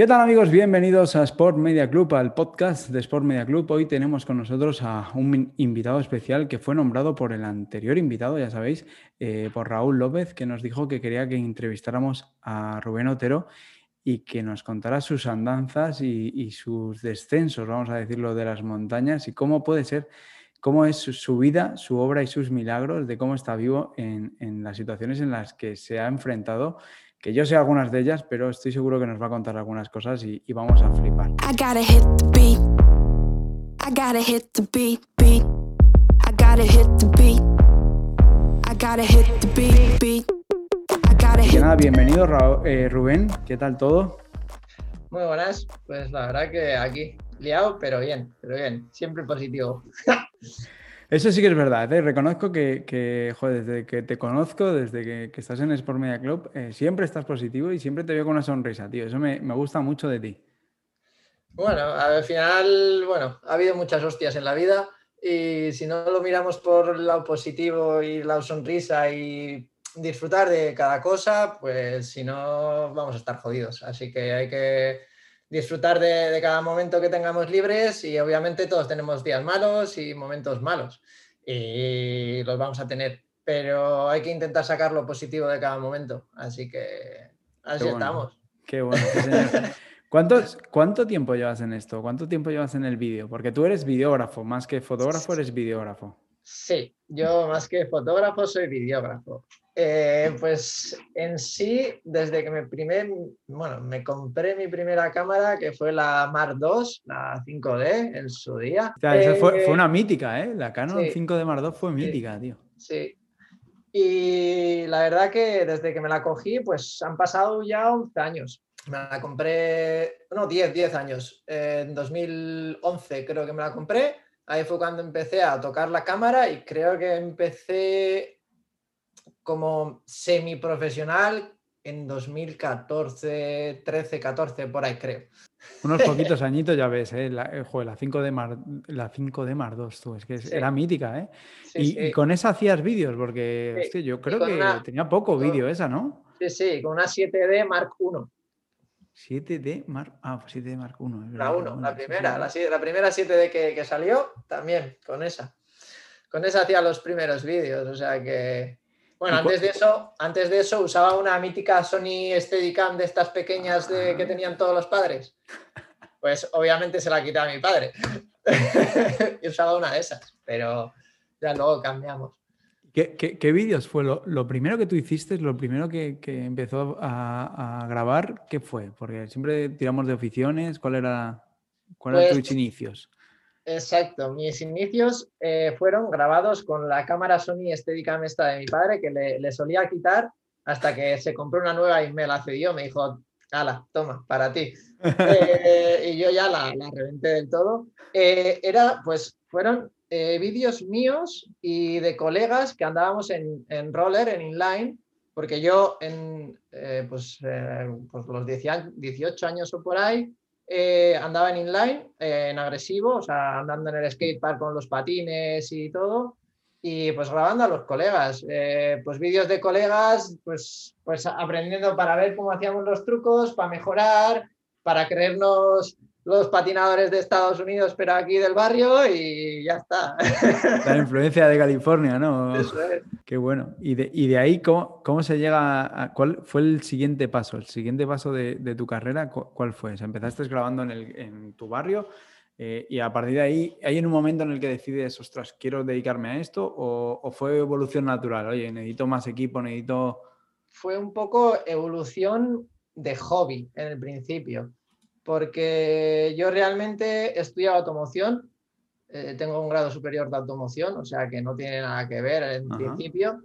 ¿Qué tal amigos? Bienvenidos a Sport Media Club, al podcast de Sport Media Club. Hoy tenemos con nosotros a un invitado especial que fue nombrado por el anterior invitado, ya sabéis, eh, por Raúl López, que nos dijo que quería que entrevistáramos a Rubén Otero y que nos contara sus andanzas y, sus descensos, vamos a decirlo, de las montañas y cómo puede ser, cómo es su, vida, su obra y sus milagros, de cómo está vivo en, las situaciones en las que se ha enfrentado que yo sé algunas de ellas, pero estoy seguro que nos va a contar algunas cosas y, vamos a flipar. nada, bienvenido eh, Rubén, ¿qué tal todo? Muy buenas, pues la verdad que aquí liado, pero bien, pero bien, siempre positivo. Eso sí que es verdad, ¿eh? reconozco que, desde que te conozco, desde que, estás en Sport Media Club, eh, siempre estás positivo y siempre te veo con una sonrisa, tío. Eso me, gusta mucho de ti. Bueno, al final, bueno, ha habido muchas hostias en la vida y si no lo miramos por el lado positivo y la sonrisa y disfrutar de cada cosa, pues si no vamos a estar jodidos. Así que hay que disfrutar de, cada momento que tengamos libres y obviamente todos tenemos días malos y momentos malos y los vamos a tener, pero hay que intentar sacar lo positivo de cada momento. Así que así estamos. Qué bueno. ¿Cuánto tiempo llevas en esto? ¿Cuánto tiempo llevas en el vídeo? Porque tú eres videógrafo, más que fotógrafo, eres videógrafo. Sí, yo más que fotógrafo soy videógrafo. Eh, pues en sí, desde que me, primer, bueno, me compré mi primera cámara, que fue la Mark II, la 5D en su día. fue, una mítica, ¿eh? La Canon 5D Mark II fue mítica, tío. Sí. Y la verdad que desde que me la cogí, pues han pasado ya 11 años. Me la compré, no, 10, 10 años. en 2011 creo que me la compré. Ahí fue cuando empecé a tocar la cámara y creo que empecé como semiprofesional en 2014, 13, 14, por ahí creo. Unos poquitos añitos ya ves, ¿eh? La, eh, la 5 de Mar, la 5 de Mar 2, tú, es que era mítica, ¿eh? y, con esa hacías vídeos, porque yo creo que tenía poco vídeo esa, ¿no? Sí, sí, con una 7D Mark 1. 7D Mark, ah, pues 7D Mark 1. La 1, la primera, la, la, primera 7D que, que salió, también, con esa. Con esa hacía los primeros vídeos, o sea que bueno, antes de eso, antes de eso usaba una mítica Sony Steadicam de estas pequeñas de, que tenían todos los padres. Pues obviamente se la quité a mi padre. y usaba una de esas, pero ya luego cambiamos. ¿Qué, vídeos fue lo, primero que tú hiciste, lo primero que, empezó a, grabar? ¿Qué fue? Porque siempre tiramos de oficiones. ¿Cuál era, cuál pues tus inicios? Exacto, mis inicios eh, fueron grabados con la cámara Sony Steadicam esta de mi padre que le, solía quitar hasta que se compró una nueva y me la cedió, me dijo, ala, toma, para ti. Eh, y yo ya la, reventé del todo. Eh, era, pues, fueron vídeos míos y de colegas que andábamos en, roller, en inline, porque yo en pues, pues los 18 años o por ahí, eh, andaba en inline, eh, en agresivo, o sea, andando en el skatepark con los patines y todo, y pues grabando a los colegas, eh, pues vídeos de colegas, pues, pues aprendiendo para ver cómo hacíamos los trucos, para mejorar, para creernos los patinadores de Estados Unidos, pero aquí del barrio y ya está. La influencia de California, ¿no? Eso es. Qué bueno. Y de, y de ahí, ¿cómo, ¿cómo, se llega a... ¿Cuál fue el siguiente paso? ¿El siguiente paso de, de tu carrera? ¿Cuál fue? ¿Empezaste grabando en, el, en tu barrio? Eh, y a partir de ahí, ¿hay en un momento en el que decides, ostras, quiero dedicarme a esto? ¿O, o fue evolución natural? Oye, necesito más equipo, necesito... Fue un poco evolución de hobby en el principio porque yo realmente estudiado automoción, eh, tengo un grado superior de automoción, o sea que no tiene nada que ver en principio.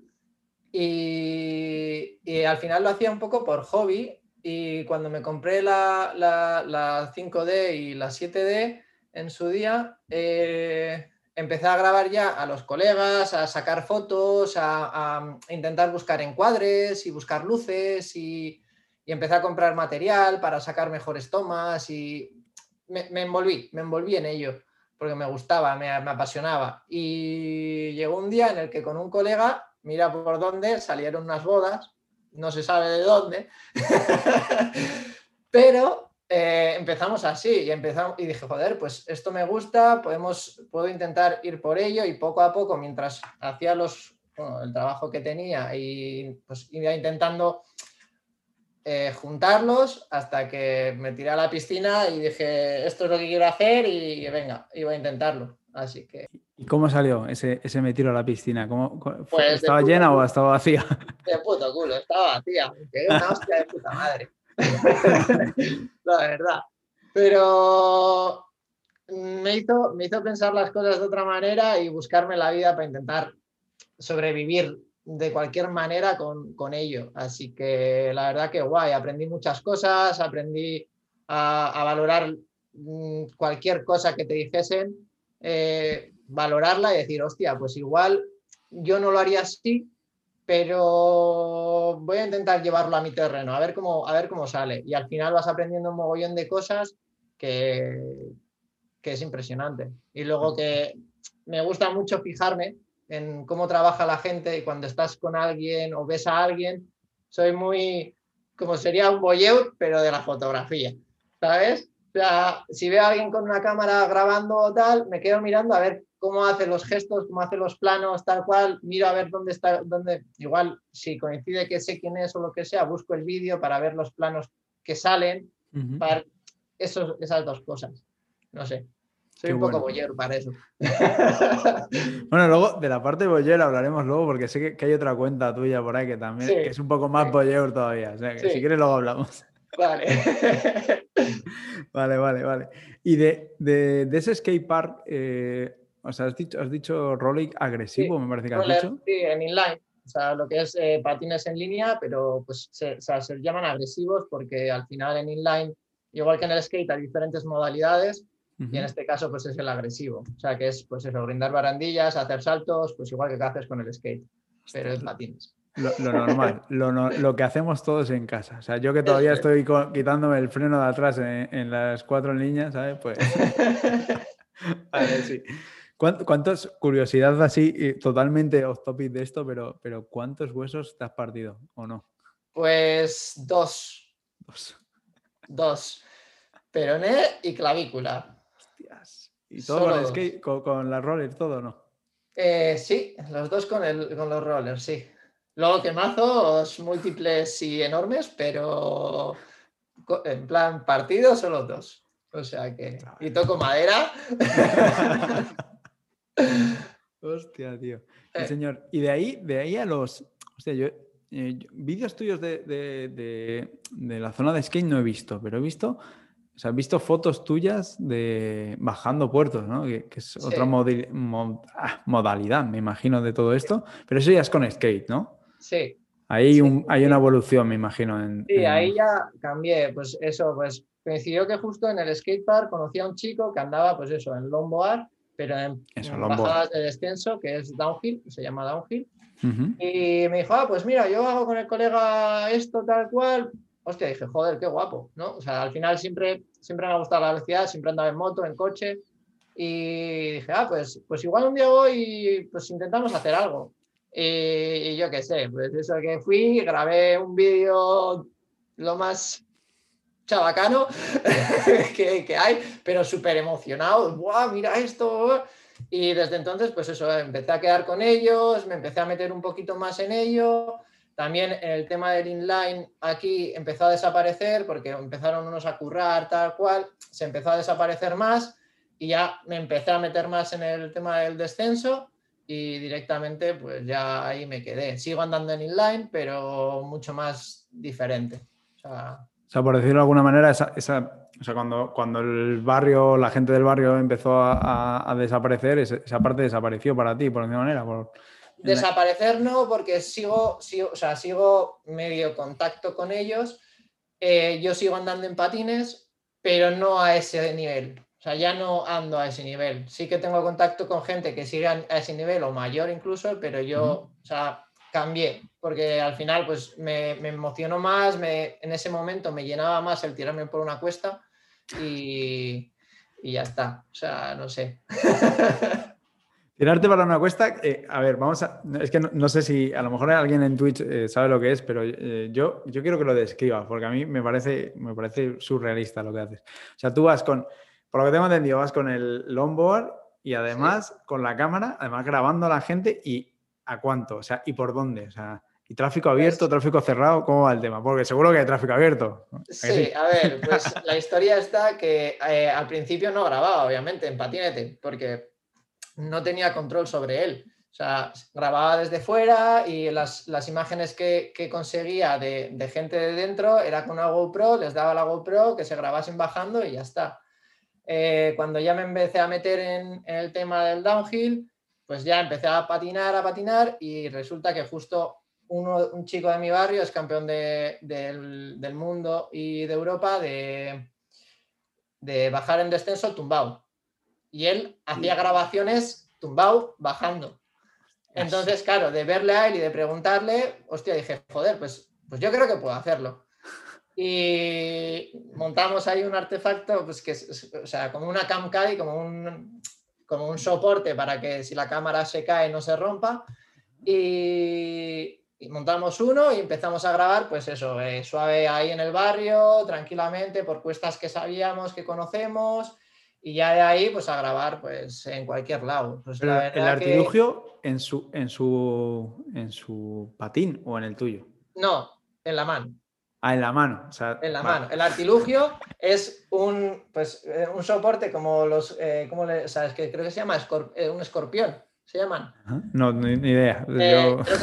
Y, al final lo hacía un poco por hobby y cuando me compré la, la, 5D y la 7D en su día, eh, empecé a grabar ya a los colegas, a sacar fotos, a, a intentar buscar encuadres y buscar luces y, y empecé a comprar material para sacar mejores tomas y me, envolví, me envolví en ello porque me gustaba, me, apasionaba. Y llegó un día en el que con un colega, mira por dónde, salieron unas bodas, no se sabe de dónde, pero eh, empezamos así y, empezamos, y dije, joder, pues esto me gusta, podemos, puedo intentar ir por ello y poco a poco, mientras hacía los, el trabajo que tenía y pues iba intentando eh, juntarlos hasta que me tiré a la piscina y dije, esto es lo que quiero hacer y venga, iba a intentarlo. Así que... ¿Y cómo salió ese, ese me tiro a la piscina? ¿Cómo, pues ¿Estaba llena o estaba vacía? De puto culo, estaba vacía. Una hostia de puta madre. la verdad. Pero me hizo, me hizo pensar las cosas de otra manera y buscarme la vida para intentar sobrevivir de cualquier manera con, ello. Así que la verdad que guay, aprendí muchas cosas, aprendí a, valorar mm, cualquier cosa que te dijesen, eh, valorarla y decir, hostia, pues igual yo no lo haría así, pero voy a intentar llevarlo a mi terreno, a ver cómo, a ver cómo sale. Y al final vas aprendiendo un mogollón de cosas que, que es impresionante. Y luego que me gusta mucho fijarme en cómo trabaja la gente y cuando estás con alguien o ves a alguien, soy muy, como sería un voyeur, pero de la fotografía, ¿sabes? O sea, si veo a alguien con una cámara grabando o tal, me quedo mirando a ver cómo hace los gestos, cómo hace los planos, tal cual, miro a ver dónde está, dónde, igual si coincide que sé quién es o lo que sea, busco el vídeo para ver los planos que salen, para esos, esas dos cosas. No sé. Soy un poco boyer para eso. bueno, luego de la parte boyer hablaremos luego porque sé que, hay otra cuenta tuya por ahí que también es un poco más boyer todavía. O sea, que si quieres luego hablamos. Vale. vale, vale, vale. Y de, de, de ese skatepark, eh, o sea, has dicho, has dicho rolling agresivo, me parece que has dicho. Sí, en inline. O sea, lo que es eh, patines en línea, pero pues se, se llaman agresivos porque al final en inline, igual que en el skate, hay diferentes modalidades y en este caso pues es el agresivo. O sea, que es pues eso, brindar barandillas, hacer saltos, pues igual que haces con el skate, pero es patines. Lo, normal, lo, que hacemos todos en casa. O sea, yo que todavía estoy quitándome el freno de atrás en, las cuatro líneas, ¿sabes? Pues. sí. ¿Cuántas, curiosidad así, totalmente off topic de esto, pero, pero ¿cuántos huesos te has partido o no? Pues dos. Dos. Dos. Peroné y clavícula. Hostias. ¿Y todo con, el skate, con, la roller, todo no? Eh, sí, los dos con, el, con los rollers, sí. Luego quemazos múltiples y enormes, pero en plan partido solo dos. O sea que. Y toco madera. Hostia, tío. Eh. señor, y de ahí, de ahí a los. Hostia, yo. Eh, vídeos tuyos de, de, la zona de skate no he visto, pero he visto. O sea, he visto fotos tuyas de bajando puertos, ¿no? Que, es otra ah, modalidad, me imagino, de todo esto. Pero eso ya es con skate, ¿no? Sí. Ahí hay una evolución, me imagino. En, sí, ahí ya cambié. Pues eso, pues coincidió que justo en el skatepark conocí a un chico que andaba, pues eso, en longboard, pero en, bajadas de descenso, que es downhill, se llama downhill. Y me dijo, ah, pues mira, yo hago con el colega esto, tal cual. Hostia, dije, joder, qué guapo, ¿no? O sea, al final siempre, siempre me ha gustado la velocidad, siempre andaba en moto, en coche. Y dije, ah, pues, pues igual un día voy y pues intentamos hacer algo. Y, yo qué sé, pues eso que fui, grabé un vídeo lo más chabacano que, que, hay, pero súper emocionado. ¡Buah, mira esto! Y desde entonces, pues eso, empecé a quedar con ellos, me empecé a meter un poquito más en ello. También el tema del inline aquí empezó a desaparecer porque empezaron unos a currar tal cual, se empezó a desaparecer más y ya me empecé a meter más en el tema del descenso y directamente pues ya ahí me quedé. Sigo andando en inline, pero mucho más diferente. O sea, por decirlo de alguna manera, esa, esa, o sea, cuando, cuando el barrio, la gente del barrio empezó a, a, desaparecer, esa parte desapareció para ti, por alguna manera. Por... Desaparecer no, porque sigo, sigo, o sea, sigo medio contacto con ellos. Eh, yo sigo andando en patines, pero no a ese nivel. O sea, ya no ando a ese nivel. Sí que tengo contacto con gente que sigue a ese nivel o mayor incluso, pero yo, o sea, cambié, porque al final pues me, me emocionó más, me, en ese momento me llenaba más el tirarme por una cuesta y, y ya está. O sea, no sé. Tirarte para una cuesta, eh, a ver, vamos a. Es que no, sé si a lo mejor alguien en Twitch eh, sabe lo que es, pero eh, yo, yo quiero que lo describas, porque a mí me parece, me parece surrealista lo que haces. O sea, tú vas con, por lo que tengo entendido, vas con el longboard y además con la cámara, además grabando a la gente y a cuánto, o sea, y por dónde, o sea. ¿Y tráfico abierto, pues tráfico cerrado? ¿Cómo va el tema? Porque seguro que hay tráfico abierto. Sí, a ver, pues la historia está que al principio no grababa, obviamente, en patinete, porque no tenía control sobre él. O sea, grababa desde fuera y las, imágenes que, conseguía de, gente de dentro era con una GoPro, les daba la GoPro, que se grabasen bajando y ya está. Eh, cuando ya me empecé a meter en, el tema del downhill, pues ya empecé a patinar, a patinar y resulta que justo uno, un chico de mi barrio es campeón del, mundo y de Europa de, de bajar en descenso tumbado y él hacía grabaciones tumbado, bajando. Entonces, claro, de verle a él y de preguntarle, hostia, dije, joder, pues, pues yo creo que puedo hacerlo. Y montamos ahí un artefacto, pues que es, o sea, como una camcai, como un, como un soporte para que si la cámara se cae no se rompa. Y, montamos uno y empezamos a grabar, pues eso, eh, suave ahí en el barrio, tranquilamente, por cuestas que sabíamos, que conocemos y ya de ahí pues a grabar pues en cualquier lado. Pues, el artilugio en, su, en, su, en su patín o en el tuyo. No, en la mano. Ah, en la mano. en la mano. El artilugio es un, pues, eh, un soporte como los, eh, ¿cómo le, sabes que creo que se llama eh, un escorpión se llaman. No, ni, idea. Eh, creo, que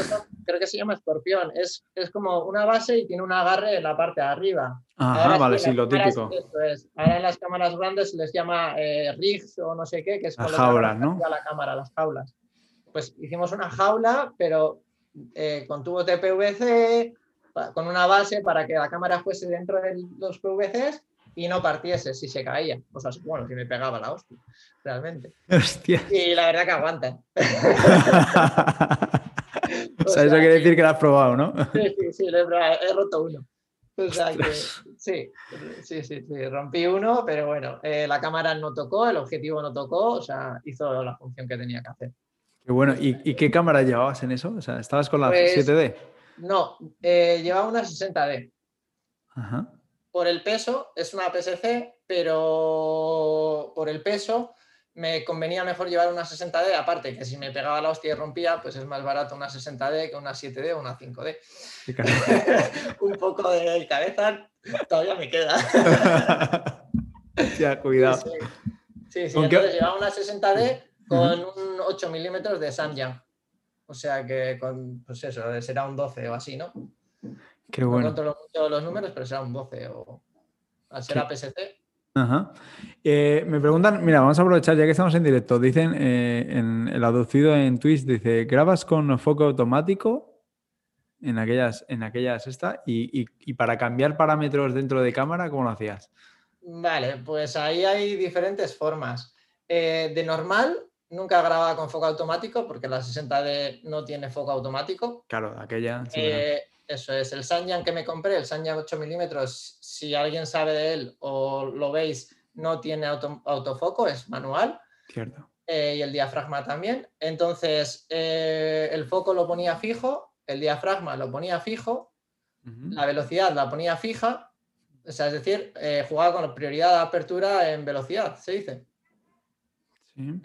se llama escorpión. Es, es, como una base y tiene un agarre en la parte de arriba. Ajá, vale, sí, lo típico. Ahora en las cámaras grandes se les llama eh, rigs o no sé qué, que es las jaulas, ¿no? A la cámara, las jaulas. Pues hicimos una jaula, pero eh, con tubo de PVC, con una base para que la cámara fuese dentro de los PVCs y no partiese si se caía. O sea, bueno, si me pegaba la hostia, realmente. Hostia. Y la verdad que aguanta. o, sea, eso quiere decir que lo has probado, ¿no? Sí, sí, sí, he, he roto uno. O sea que, sí, sí, sí, sí, rompí uno, pero bueno, eh, la cámara no tocó, el objetivo no tocó, o sea, hizo la función que tenía que hacer. Qué bueno, ¿y, qué cámara llevabas en eso? O sea, ¿estabas con la 7D? Pues, no, eh, llevaba una 60D. Ajá por el peso, es una PSC, pero por el peso me convenía mejor llevar una 60D, aparte que si me pegaba la hostia y rompía, pues es más barato una 60D que una 7D o una 5D. Un poco de cabeza todavía me queda. ya, cuidado. Sí, sí, entonces llevaba una 60D con un 8 milímetros de Samyang. O sea que con, pues eso, será un 12 o así, ¿no? Qué bueno. No controlo mucho los números, pero será un 12 o será PSC. Ajá. Eh, me preguntan, mira, vamos a aprovechar ya que estamos en directo. Dicen eh, en el aducido en Twitch, dice, ¿grabas con foco automático? En aquellas, en aquellas esta, y, para cambiar parámetros dentro de cámara, ¿cómo lo hacías? Vale, pues ahí hay diferentes formas. Eh, de normal, nunca grababa con foco automático porque la 60D no tiene foco automático. Claro, aquella. Eso es, el Sanyan que me compré, el Sanyan 8 milímetros, si alguien sabe de él o lo veis, no tiene autofoco, es manual. Cierto. Eh, y el diafragma también. Entonces, eh, el foco lo ponía fijo, el diafragma lo ponía fijo, la velocidad la ponía fija, o sea, es decir, eh, jugaba con prioridad de apertura en velocidad, se dice. Sí.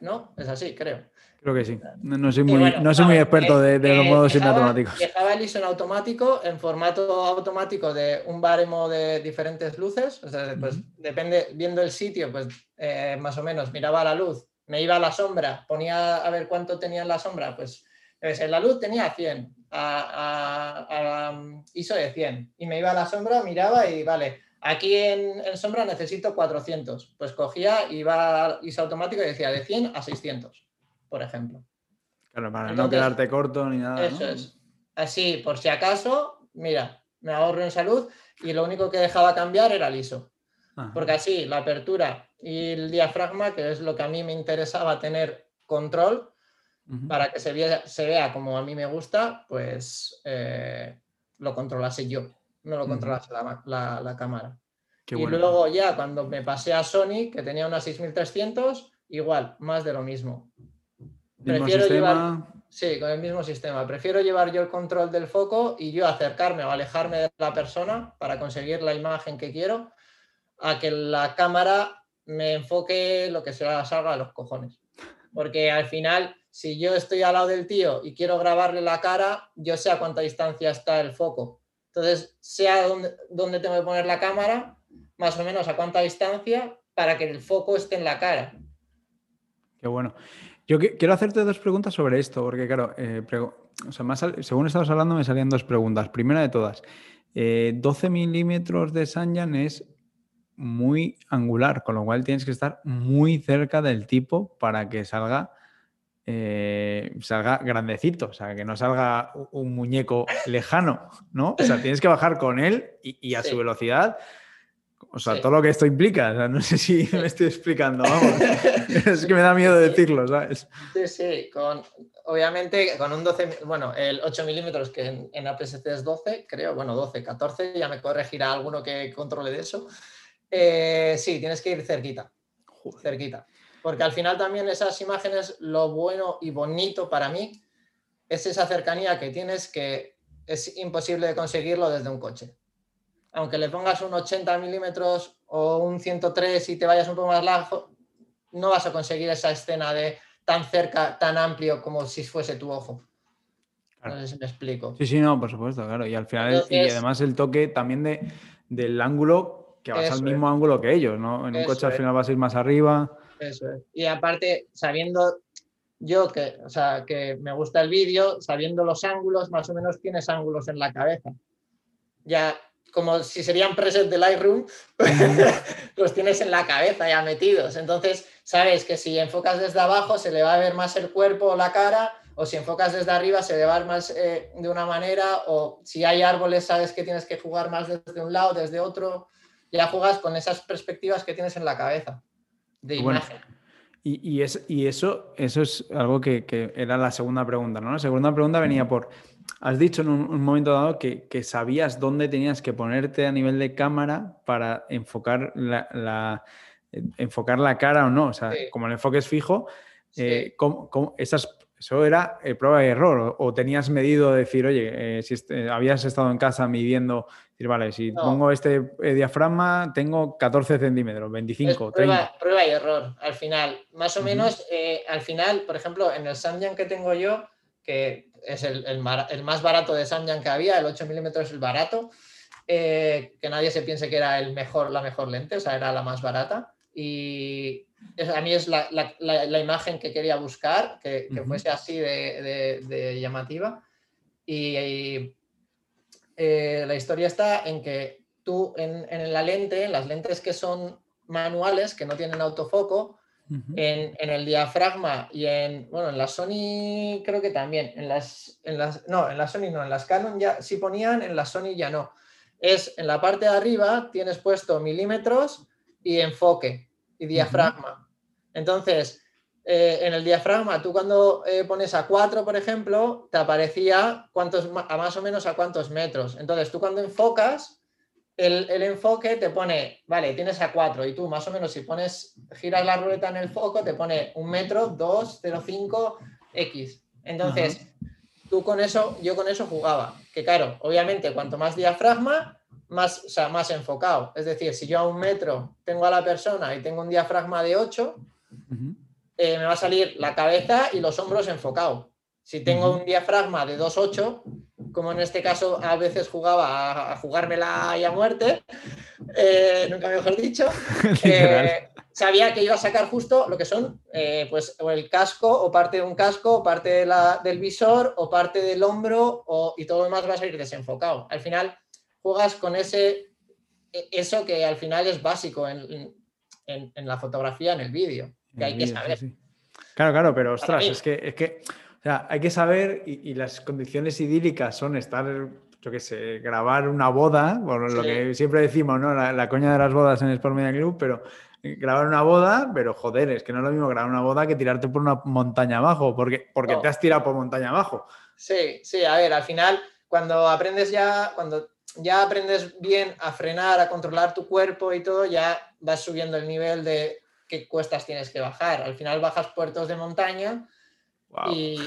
no, es así, creo. Creo que sí. No, soy muy, no soy muy experto de, de los modos semiautomáticos. Dejaba el ISO en automático, en formato automático de un baremo de diferentes luces. O sea, pues depende, viendo el sitio, pues eh, más o menos miraba la luz, me iba a la sombra, ponía a ver cuánto tenía en la sombra, pues en la luz tenía 100, a, a, ISO de 100. Y me iba a la sombra, miraba y vale, aquí en, en sombra necesito 400. Pues cogía, iba a ISO automático y decía de 100 a 600 por ejemplo. Claro, para no quedarte corto ni nada. Eso es. Así, por si acaso, mira, me ahorro en salud y lo único que dejaba cambiar era el ISO. Porque así, la apertura y el diafragma, que es lo que a mí me interesaba tener control, para que se vea, se vea como a mí me gusta, pues eh, lo controlase yo, no lo controlase la, cámara. y luego ya cuando me pasé a Sony, que tenía una 6300, igual, más de lo mismo. Prefiero llevar... Sí, con el mismo sistema. Prefiero llevar yo el control del foco y yo acercarme o alejarme de la persona para conseguir la imagen que quiero, a que la cámara me enfoque lo que se salga a los cojones. Porque al final, si yo estoy al lado del tío y quiero grabarle la cara, yo sé a cuánta distancia está el foco. Entonces, sé dónde, dónde tengo que poner la cámara, más o menos a cuánta distancia, para que el foco esté en la cara. Qué bueno. Yo quiero hacerte dos preguntas sobre esto, porque claro, eh, según estabas hablando me salían dos preguntas. Primera de todas, 12 eh, milímetros de Sanyan es muy angular, con lo cual tienes que estar muy cerca del tipo para que salga, eh, salga grandecito, o sea, que no salga un muñeco lejano, ¿no? O sea, tienes que bajar con él y, a su velocidad o sea, todo lo que esto implica. no sé si me estoy explicando, vamos. es que me da miedo decirlo, ¿sabes? Sí, sí. Con, obviamente, con un 12, bueno, el 8 milímetros que en, en APS-C es 12, creo, bueno, 12, 14, ya me corregirá alguno que controle de eso. Eh, sí, tienes que ir cerquita. Cerquita. Porque al final también esas imágenes, lo bueno y bonito para mí es esa cercanía que tienes que es imposible de conseguirlo desde un coche aunque le pongas un 80 milímetros o un 103 y te vayas un poco más largo, no vas a conseguir esa escena de tan cerca, tan amplio como si fuese tu ojo. No sé si me explico. Sí, sí, no, por supuesto, claro. Y al final, y además el toque también de, del ángulo, que vas al mismo ángulo que ellos, ¿no? En un coche al final vas a ir más arriba. Eso es. Y aparte, sabiendo yo que, o sea, que me gusta el vídeo, sabiendo los ángulos, más o menos tienes ángulos en la cabeza. Ya como si serían presets de Lightroom, los tienes en la cabeza ya metidos. Entonces, sabes que si enfocas desde abajo se le va a ver más el cuerpo o la cara, o si enfocas desde arriba se le va a ver más eh, de una manera, o si hay árboles sabes que tienes que jugar más desde un lado, desde otro. Ya jugas con esas perspectivas que tienes en la cabeza de imagen. y, es, y, eso, eso es algo que, que, era la segunda pregunta, ¿no? La segunda pregunta venía por Has dicho en un, momento dado que, sabías dónde tenías que ponerte a nivel de cámara para enfocar la, enfocar la cara o no. O sea, como el enfoque es fijo, eh, eso era eh, prueba y error. O, tenías medido decir, oye, eh, si este, habías estado en casa midiendo, decir, vale, si pongo este diafragma, tengo 14 centímetros, 25, prueba, 30. Prueba y error, al final. Más o menos, al final, por ejemplo, en el Samyang que tengo yo, que es el, más barato de Samyang que había, el 8 milímetros es el barato, eh, que nadie se piense que era el mejor, la mejor lente, o sea, era la más barata. Y a mí es la, imagen que quería buscar, que, fuese así de, llamativa. Y, eh, la historia está en que tú en, en la lente, en las lentes que son manuales, que no tienen autofoco, en, el diafragma y en, bueno, en la Sony creo que también, en las, en las, no, en la Sony no, en las Canon ya sí ponían, en la Sony ya no. Es en la parte de arriba tienes puesto milímetros y enfoque y diafragma. Entonces, eh, en el diafragma, tú cuando eh, pones a 4, por ejemplo, te aparecía cuántos, a más o menos a cuántos metros. Entonces, tú cuando enfocas, el, enfoque te pone, vale, tienes a 4 y tú más o menos si pones, giras la ruleta en el foco, te pone un metro, 2, 0,5, X. Entonces, tú con eso, yo con eso jugaba. Que claro, obviamente, cuanto más diafragma, más, o sea, más enfocado. Es decir, si yo a un metro tengo a la persona y tengo un diafragma de 8, eh, me va a salir la cabeza y los hombros enfocados. Si tengo un diafragma de 2,8, como en este caso a veces jugaba a, jugármela y a muerte, eh, nunca mejor dicho, eh, sabía que iba a sacar justo lo que son eh, pues o el casco o parte de un casco o parte del visor o parte del hombro y todo lo demás va a salir desenfocado. Al final juegas con ese e, eso que al final es básico en, la fotografía, en el vídeo, que hay que saber. Claro, claro, pero ostras, es que, es que o sea, hay que saber, y, las condiciones idílicas son estar, yo qué sé, grabar una boda, por lo que siempre decimos, ¿no? La, coña de las bodas en Sport Media Club, pero eh, grabar una boda, pero joder, es que no es lo mismo grabar una boda que tirarte por una montaña abajo, porque, porque te has tirado por montaña abajo. Sí, sí, a ver, al final, cuando aprendes ya, cuando ya aprendes bien a frenar, a controlar tu cuerpo y todo, ya vas subiendo el nivel de qué cuestas tienes que bajar. Al final bajas puertos de montaña Y,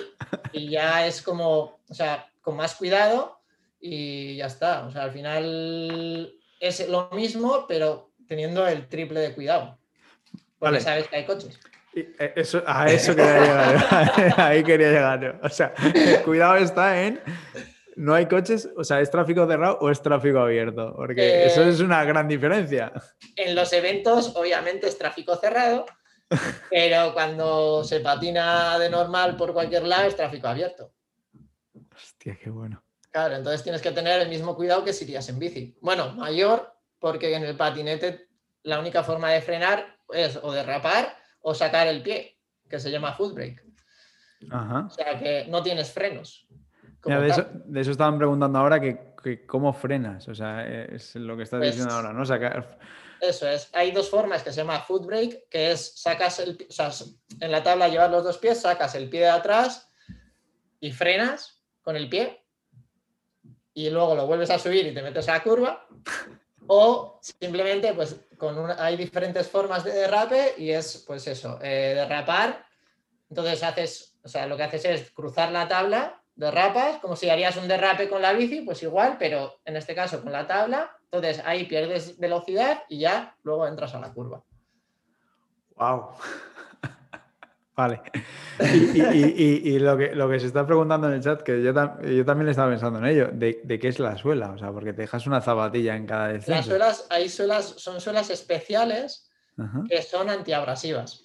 y ya es como, o sea, con más cuidado y ya está. O sea, al final es lo mismo, pero teniendo el triple de cuidado. Porque sabes que hay coches. Eh, eso, a eso quería llegar. Ahí quería llegar. O sea, el cuidado está en. No hay coches, o sea, ¿es tráfico cerrado o es tráfico abierto? Porque eso es una gran diferencia. En los eventos, obviamente, es tráfico cerrado, pero cuando se patina de normal por cualquier lado, es tráfico abierto. Hostia, qué bueno. Claro, entonces tienes que tener el mismo cuidado que si irías en bici. Bueno, mayor, porque en el patinete la única forma de frenar es o derrapar o sacar el pie, que se llama foot brake. O sea que no tienes frenos. De, eso, estaban preguntando ahora que, cómo frenas, o sea, es lo que estás pues diciendo ahora, ¿no? Sacar... Eso es. Hay dos formas que se llama foot brake, que es sacas el, o sea, en la tabla llevas los dos pies, sacas el pie de atrás y frenas con el pie y luego lo vuelves a subir y te metes a la curva o simplemente, pues, con hay diferentes formas de derrape y es, pues eso, eh, derrapar. Entonces haces, o sea, lo que haces es cruzar la tabla, derrapas, como si harías un derrape con la bici, pues igual, pero en este caso con la tabla. Entonces ahí pierdes velocidad y ya luego entras a la curva. ¡Wow! Vale. Y, lo, que, lo que se está preguntando en el chat, que yo, yo también estaba pensando en ello, de, qué es la suela, o sea, porque te dejas una zapatilla en cada descenso. Las suelas, hay suelas, son suelas especiales que son antiabrasivas.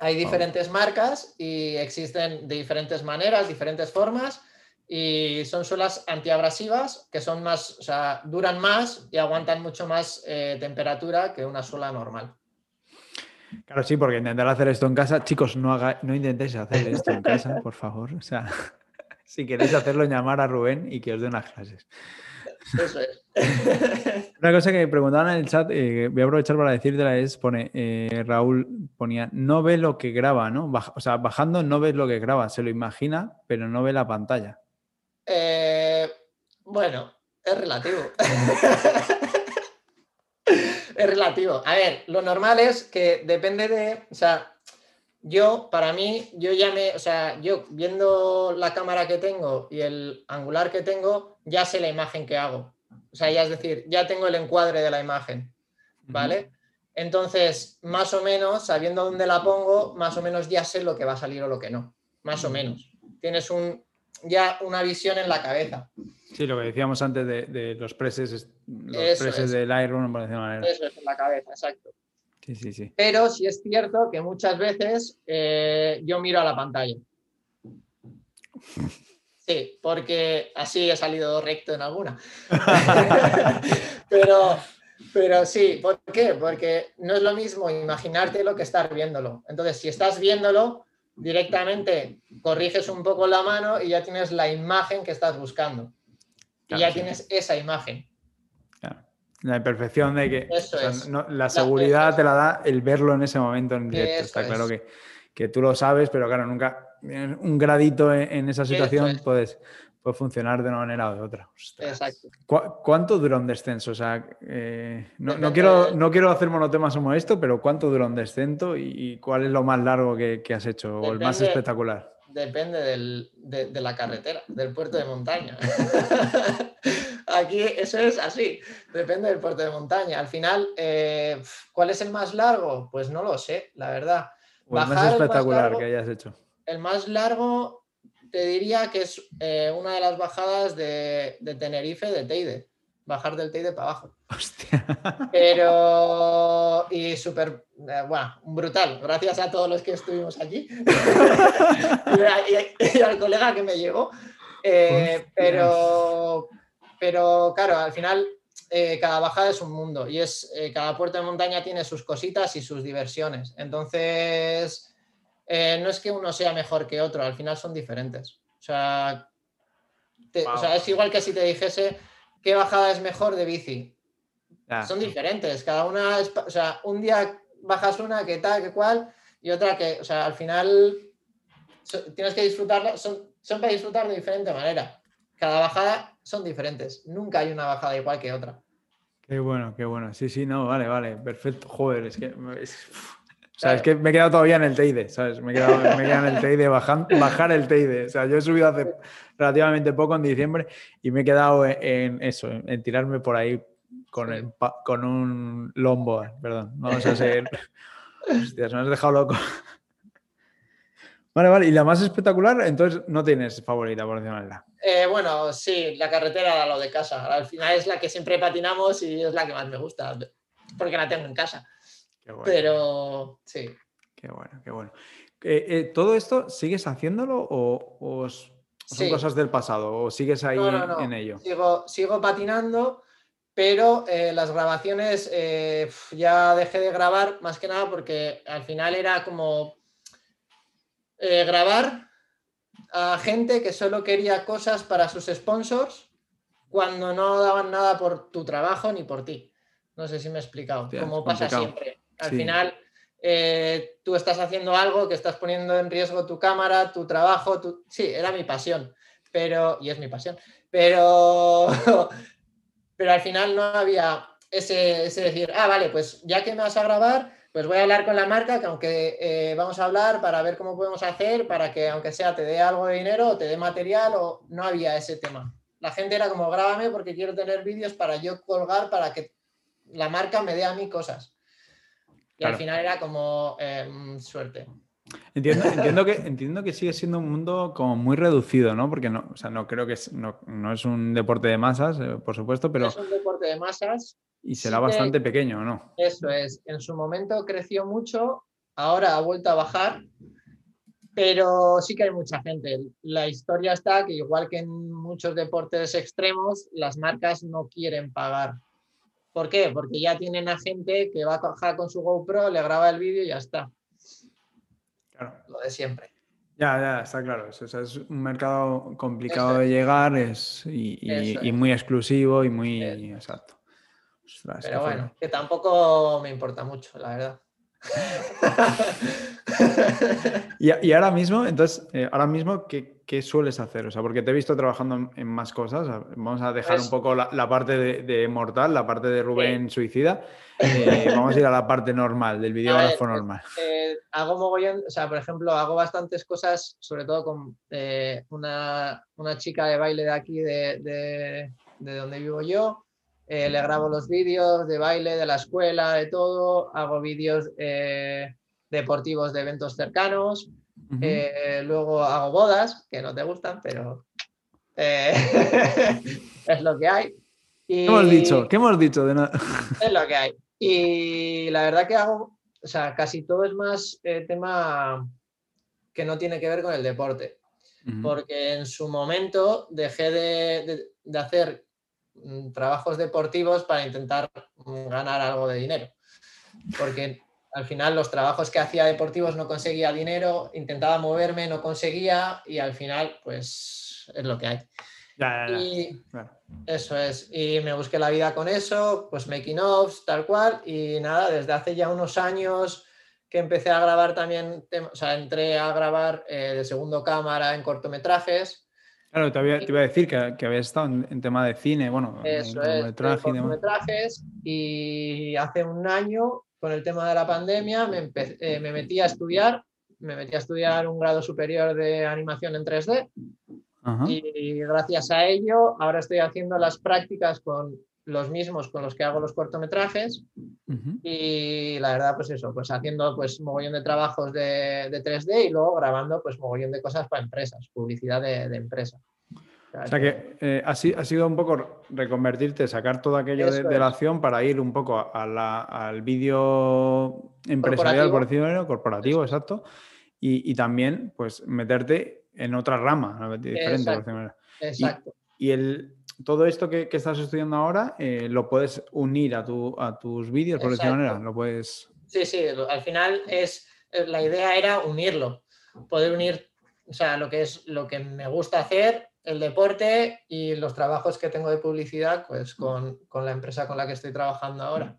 Hay diferentes marcas y existen de diferentes maneras, diferentes formas, y son suelas antiabrasivas que son más, o sea, duran más y aguantan mucho más eh, temperatura que una suela normal. Claro, sí, porque intentar hacer esto en casa, chicos, no, haga, no intentéis hacer esto en casa, por favor. O sea, si queréis hacerlo, llamar a Rubén y que os dé unas clases. Eso es. Una cosa que me preguntaban en el chat, eh, voy a aprovechar para decírtela, es, pone, eh, Raúl ponía, no ve lo que graba, ¿no? o sea, bajando no ves lo que graba, se lo imagina, pero no ve la pantalla. Eh, bueno, es relativo. es relativo. A ver, lo normal es que depende de, o sea, yo, para mí, yo ya me, o sea, yo viendo la cámara que tengo y el angular que tengo, ya sé la imagen que hago. O sea, ya es decir, ya tengo el encuadre de la imagen, ¿vale? Entonces, más o menos, sabiendo dónde la pongo, más o menos ya sé lo que va a salir o lo que no. Más o menos. Tienes un, ya una visión en la cabeza. Sí, lo que decíamos antes de, los preses, los preses del Iron, por decirlo manera. Eso es en la cabeza, exacto. Sí, sí, sí. Pero sí es cierto que muchas veces eh, yo miro a la pantalla. Sí, porque así he salido recto en alguna. pero, pero sí, ¿por qué? Porque no es lo mismo imaginarte lo que estar viéndolo. Entonces, si estás viéndolo, directamente corriges un poco la mano y ya tienes la imagen que estás buscando y ya tienes esa imagen. La imperfección de que la seguridad te la da el verlo en ese momento en directo. Está claro que, que, tú lo sabes, pero claro, nunca un gradito en, esa situación puedes, puede funcionar de una manera o de otra. Exacto. ¿Cuánto dura un descenso? O sea, eh, no, quiero, no quiero hacer monotemas como esto, pero ¿cuánto dura un descenso y, cuál es lo más largo que, has hecho o el más espectacular? depende de, la carretera, del puerto de montaña. Aquí eso es así, depende del puerto de montaña. Al final, eh, ¿cuál es el más largo? Pues no lo sé, la verdad. el más espectacular que hayas hecho. El más largo te diría que es eh, una de las bajadas de, de Tenerife de Teide bajar del Teide para abajo. Hostia. Pero, y súper, eh, bueno, brutal. Gracias a todos los que estuvimos allí y, al colega que me llegó. Eh, pero, pero, claro, al final eh, cada bajada es un mundo y es cada puerta de montaña tiene sus cositas y sus diversiones. Entonces, no es que uno sea mejor que otro, al final son diferentes. o sea, es igual que si te dijese ¿qué bajada es mejor de bici? Son diferentes, cada una, es, o sea, un día bajas una que tal, que cual, y otra que, o sea, al final tienes que disfrutarla, son, son para disfrutar de diferente manera. Cada bajada son diferentes, nunca hay una bajada igual que otra. Qué bueno, qué bueno. Sí, sí, no, vale, vale, perfecto. Joder, es que O sea, es que me he quedado todavía en el TID, ¿sabes? Me he quedado, en el TID, bajar el TID. O sea, yo he subido hace relativamente poco en diciembre y me he quedado en, eso, en, tirarme por ahí con, el, con un lombo, perdón. Vamos a ser... Hostias, me has dejado loco. Vale, vale. ¿Y la más espectacular? Entonces no tienes favorita, por decirlo manera. Eh, bueno, sí, la carretera, lo de casa. Al final es la que siempre patinamos y es la que más me gusta, porque la tengo en casa. Pero sí. Qué bueno, qué bueno. Eh, eh, ¿Todo esto sigues haciéndolo o, son cosas del pasado? ¿O sigues ahí en ello? Sigo, sigo patinando, pero eh, las grabaciones ya dejé de grabar más que nada porque al final era como grabar a gente que solo quería cosas para sus sponsors cuando no daban nada por tu trabajo ni por ti. No sé si me he explicado, como pasa siempre. Al final, eh, tú estás haciendo algo que estás poniendo en riesgo tu cámara, tu trabajo, tu... sí, era mi pasión, pero, y es mi pasión, pero, pero al final no había ese, ese, decir, ah, vale, pues ya que me vas a grabar, pues voy a hablar con la marca, que aunque eh, vamos a hablar para ver cómo podemos hacer, para que aunque sea te dé algo de dinero o te dé material, o no había ese tema. La gente era como, grábame porque quiero tener vídeos para yo colgar, para que la marca me dé a mí cosas. Y al final era como em, suerte. Entiendo, entiendo, que, entiendo que sigue siendo un mundo como muy reducido, ¿no? Porque no, o sea, no creo que es, no, es un deporte de masas, eh, por supuesto, pero... es un deporte de masas. Y será bastante pequeño, ¿no? Eso es. En su momento creció mucho, ahora ha vuelto a bajar, pero sí que hay mucha gente. La historia está que igual que en muchos deportes extremos, las marcas no quieren pagar ¿Por qué? Porque ya tienen a gente que va a trabajar con su GoPro, le graba el vídeo y ya está. Claro. Lo de siempre. Ya, ya, está claro. es un mercado complicado de llegar es, y, muy exclusivo y muy exacto. Pero bueno, que tampoco me importa mucho, la verdad. y, ahora mismo, entonces, eh, ahora mismo, ¿qué, ¿qué, sueles hacer? O sea, porque te he visto trabajando en, más cosas. Vamos a dejar un poco la, parte de, Mortal, la parte de Rubén Suicida. Eh, vamos a ir a la parte normal, del videógrafo normal. Eh, hago mogollón, o sea, por ejemplo, hago bastantes cosas, sobre todo con una, una, chica de baile de aquí, de, de, de donde vivo yo. Eh, le grabo los vídeos de baile de la escuela, de todo, hago vídeos eh, deportivos de eventos cercanos, eh, luego hago bodas, que no te gustan, pero es lo que hay. ¿Qué hemos dicho? ¿Qué hemos dicho de nada? es lo que hay. Y la verdad que hago, o sea, casi todo es más tema que no tiene que ver con el deporte. Porque en su momento dejé de hacer Mm, trabajos deportivos para intentar mm, ganar algo de dinero. Porque al final los trabajos que hacía deportivos no conseguía dinero, intentaba moverme, no conseguía y al final pues es lo que hay. y eso es, y me busqué la vida con eso, pues making offs, tal cual, y nada, desde hace ya unos años que empecé a grabar también, o sea, entré a grabar eh, de segundo cámara en cortometrajes, Claro, te, iba a decir que, que habías estado en, tema de cine, bueno, Eso en cortometrajes y, hace un año, con el tema de la pandemia, me, eh, me, metí a estudiar, me metí a estudiar un grado superior de animación en 3D y, gracias a ello ahora estoy haciendo las prácticas con los mismos con los que hago los cortometrajes. Y la verdad pues eso, pues haciendo pues mogollón de trabajos de, 3D y luego grabando pues mogollón de cosas para empresas, publicidad de, O sea que eh, ha, sido un poco reconvertirte, sacar todo aquello de, la acción para ir un poco al vídeo empresarial, por decirlo corporativo, exacto, y, también pues meterte en otra rama diferente. Exacto. exacto. y, el, todo esto que, estás estudiando ahora eh, lo puedes unir a, tu, a tus vídeos, por decirlo manera, lo puedes... Sí, sí, al final es, eh, la idea era unirlo, poder unir, o sea, lo que es lo que me gusta hacer, el deporte y los trabajos que tengo de publicidad, pues con, la empresa con la que estoy trabajando ahora.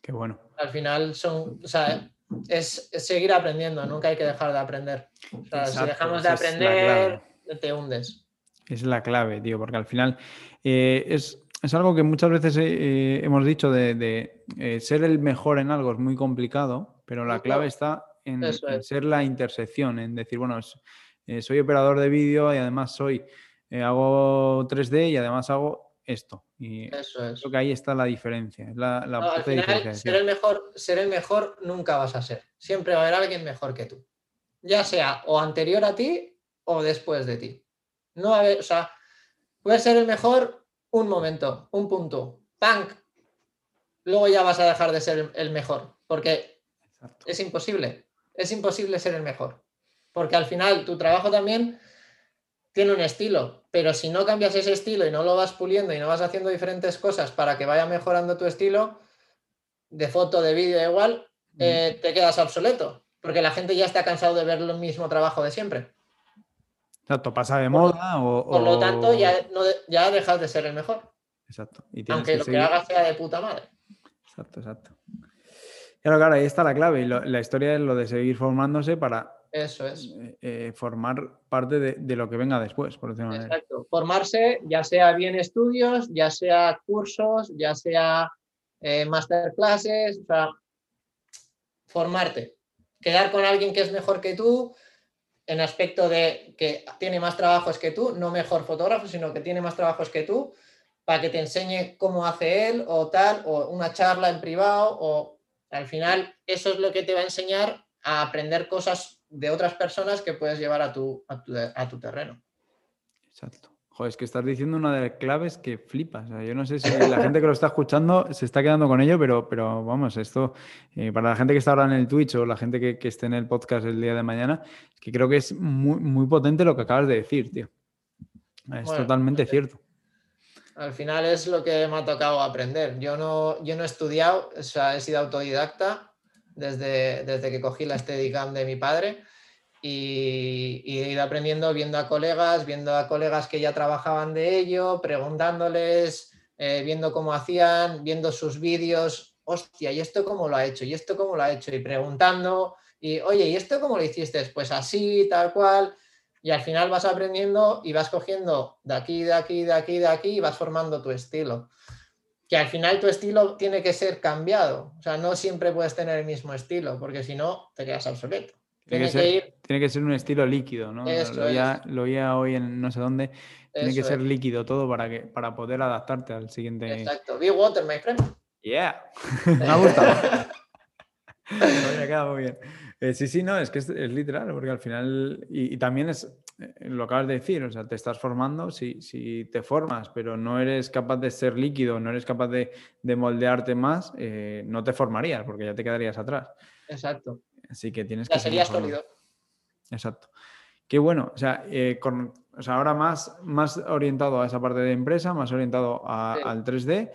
Qué bueno. Al final son, o sea, es, seguir aprendiendo, nunca hay que dejar de aprender. O sea, si dejamos de aprender, te hundes. Es la clave, tío, porque al final eh, es, algo que muchas veces eh, hemos dicho de, eh, ser el mejor en algo es muy complicado, pero la clave está en, en es. ser la intersección, en decir, bueno, es- eh, soy operador de vídeo y además soy, eh, hago 3D y además hago esto. Y Eso es. creo que ahí está la diferencia, la, la No, al final, ser el, mejor, ser el mejor nunca vas a ser. Siempre va a haber alguien mejor que tú. Ya sea o anterior a ti o después de ti. No a haber, o sea, puedes ser el mejor un momento, un punto. ¡Punk! Luego ya vas a dejar de ser el- el mejor. Porque Exacto. es imposible. Es imposible ser el mejor. Porque al final tu trabajo también tiene un estilo, pero si no cambias ese estilo y no lo vas puliendo y no vas haciendo diferentes cosas para que vaya mejorando tu estilo, de foto, de vídeo, igual, eh, te quedas obsoleto. Porque la gente ya está cansado de ver el mismo trabajo de siempre. Exacto, pasa de lo- moda o... Por lo tanto, ya, no ya dejas de ser el mejor. Exacto. Y Aunque que lo seguir- que hagas sea de puta madre. Exacto, exacto. Claro, claro, ahí está la clave. y lo- la historia es lo de seguir formándose para Eso es. eh, eh, formar parte de, de lo que venga después, por decirlo de. Exacto. Formarse, ya sea bien estudios, ya sea cursos, ya sea eh, masterclasses, o sea, formarte. Quedar con alguien que es mejor que tú en aspecto de que tiene más trabajos que tú, no mejor fotógrafo, sino que tiene más trabajos que tú, para que te enseñe cómo hace él o tal, o una charla en privado, o al final eso es lo que te va a enseñar a aprender cosas de otras personas que puedes llevar a tu, a tu, a tu terreno. Exacto. Joder, es que estás diciendo una de las claves que flipas. O sea, yo no sé si la gente que lo está escuchando se está quedando con ello, pero, pero vamos, esto, eh, para la gente que está ahora en el Twitch o la gente que, que esté en el podcast el día de mañana, es que creo que es muy, muy potente lo que acabas de decir, tío. Es Bueno, totalmente pues, cierto. Al final es lo que me ha tocado aprender. Yo no, yo no he estudiado, o sea, he sido autodidacta desde, desde que cogí la Steadicam de mi padre y, y he ido aprendiendo viendo a colegas, viendo a colegas que ya trabajaban de ello, preguntándoles, eh, viendo cómo hacían, viendo sus vídeos. Hostia, ¿y esto cómo lo ha hecho? ¿Y esto cómo lo ha hecho? Y preguntando, y oye, ¿y esto cómo lo hiciste? Pues así, tal cual. Y al final vas aprendiendo y vas cogiendo de aquí, de aquí, de aquí, de aquí y vas formando tu estilo. Que al final tu estilo tiene que ser cambiado. O sea, no siempre puedes tener el mismo estilo, porque si no, te quedas obsoleto. Tiene Tiene que, que ser, ir, tiene que ser un estilo líquido, ¿no? Eso lo, oía, lo oía hoy en no sé dónde. Tiene que ser es. líquido todo para, que, para poder adaptarte al siguiente. Exacto. Be water, my friend. Yeah, me ha gustado. Me ha quedado muy bien. Eh, sí, sí, no, es que es, es literal, porque al final, y, y también es lo acabas de decir, o sea, te estás formando, si, si te formas, pero no eres capaz de ser líquido, no eres capaz de, de moldearte más, eh, no te formarías, porque ya te quedarías atrás. Exacto. Así que tienes Ya que sería sólido. Exacto. Qué bueno, o sea, eh, con- o sea, ahora más, más orientado a esa parte de empresa, más orientado a- Sí. al 3D.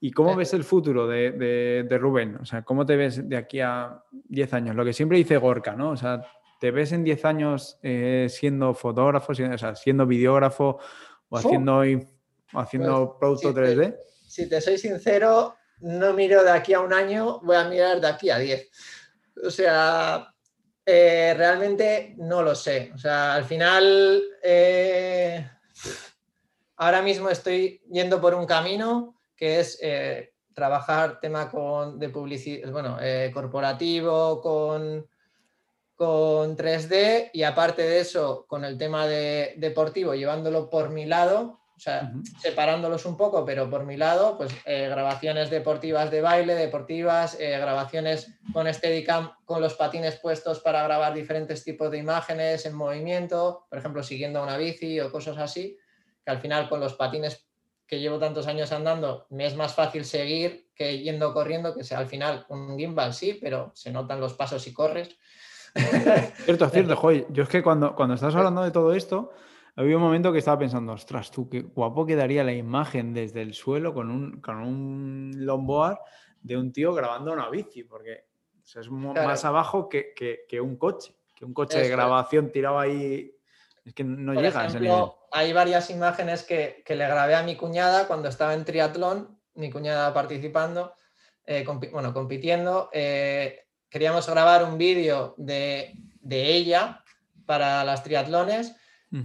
¿Y cómo Sí. ves el futuro de, de- de Rubén? O sea, ¿cómo te ves de aquí a 10 años? Lo que siempre dice Gorka, ¿no? O sea, ¿te ves en 10 años eh, siendo fotógrafo, siendo, o sea, siendo videógrafo o haciendo, haciendo producto sí, te- 3D? Si te soy sincero, no miro de aquí a un año, voy a mirar de aquí a 10. O sea, eh, realmente no lo sé. O sea, al final, eh, ahora mismo estoy yendo por un camino que es trabajar tema con, de publicidad, bueno, corporativo, con, con 3D y aparte de eso, con el tema de deportivo, llevándolo por mi lado, o sea, Ujú. separándolos un poco, pero por mi lado, pues eh, grabaciones deportivas de baile, deportivas, eh, grabaciones con Steadicam, con los patines puestos para grabar diferentes tipos de imágenes en movimiento, por ejemplo, siguiendo una bici o cosas así, que al final con los patines que llevo tantos años andando, me es más fácil seguir que yendo corriendo, que sea al final un gimbal, sí, pero se notan los pasos y corres. Cierto, cierto, joder. Yo es que cuando, cuando estás hablando de todo esto, había un momento que estaba pensando, ostras, tú, qué guapo quedaría la imagen desde el suelo con un, con un longboard de un tío grabando una bici, porque o sea, es Claro. más abajo que, que- que un coche, que un coche de Eso grabación tirado ahí. Es que no Por llega a ese nivel. ejemplo, hay varias imágenes que, que le grabé a mi cuñada cuando estaba en triatlón, mi cuñada participando, eh, compi- bueno, compitiendo. eh, queríamos grabar un vídeo de, de ella para las triatlones,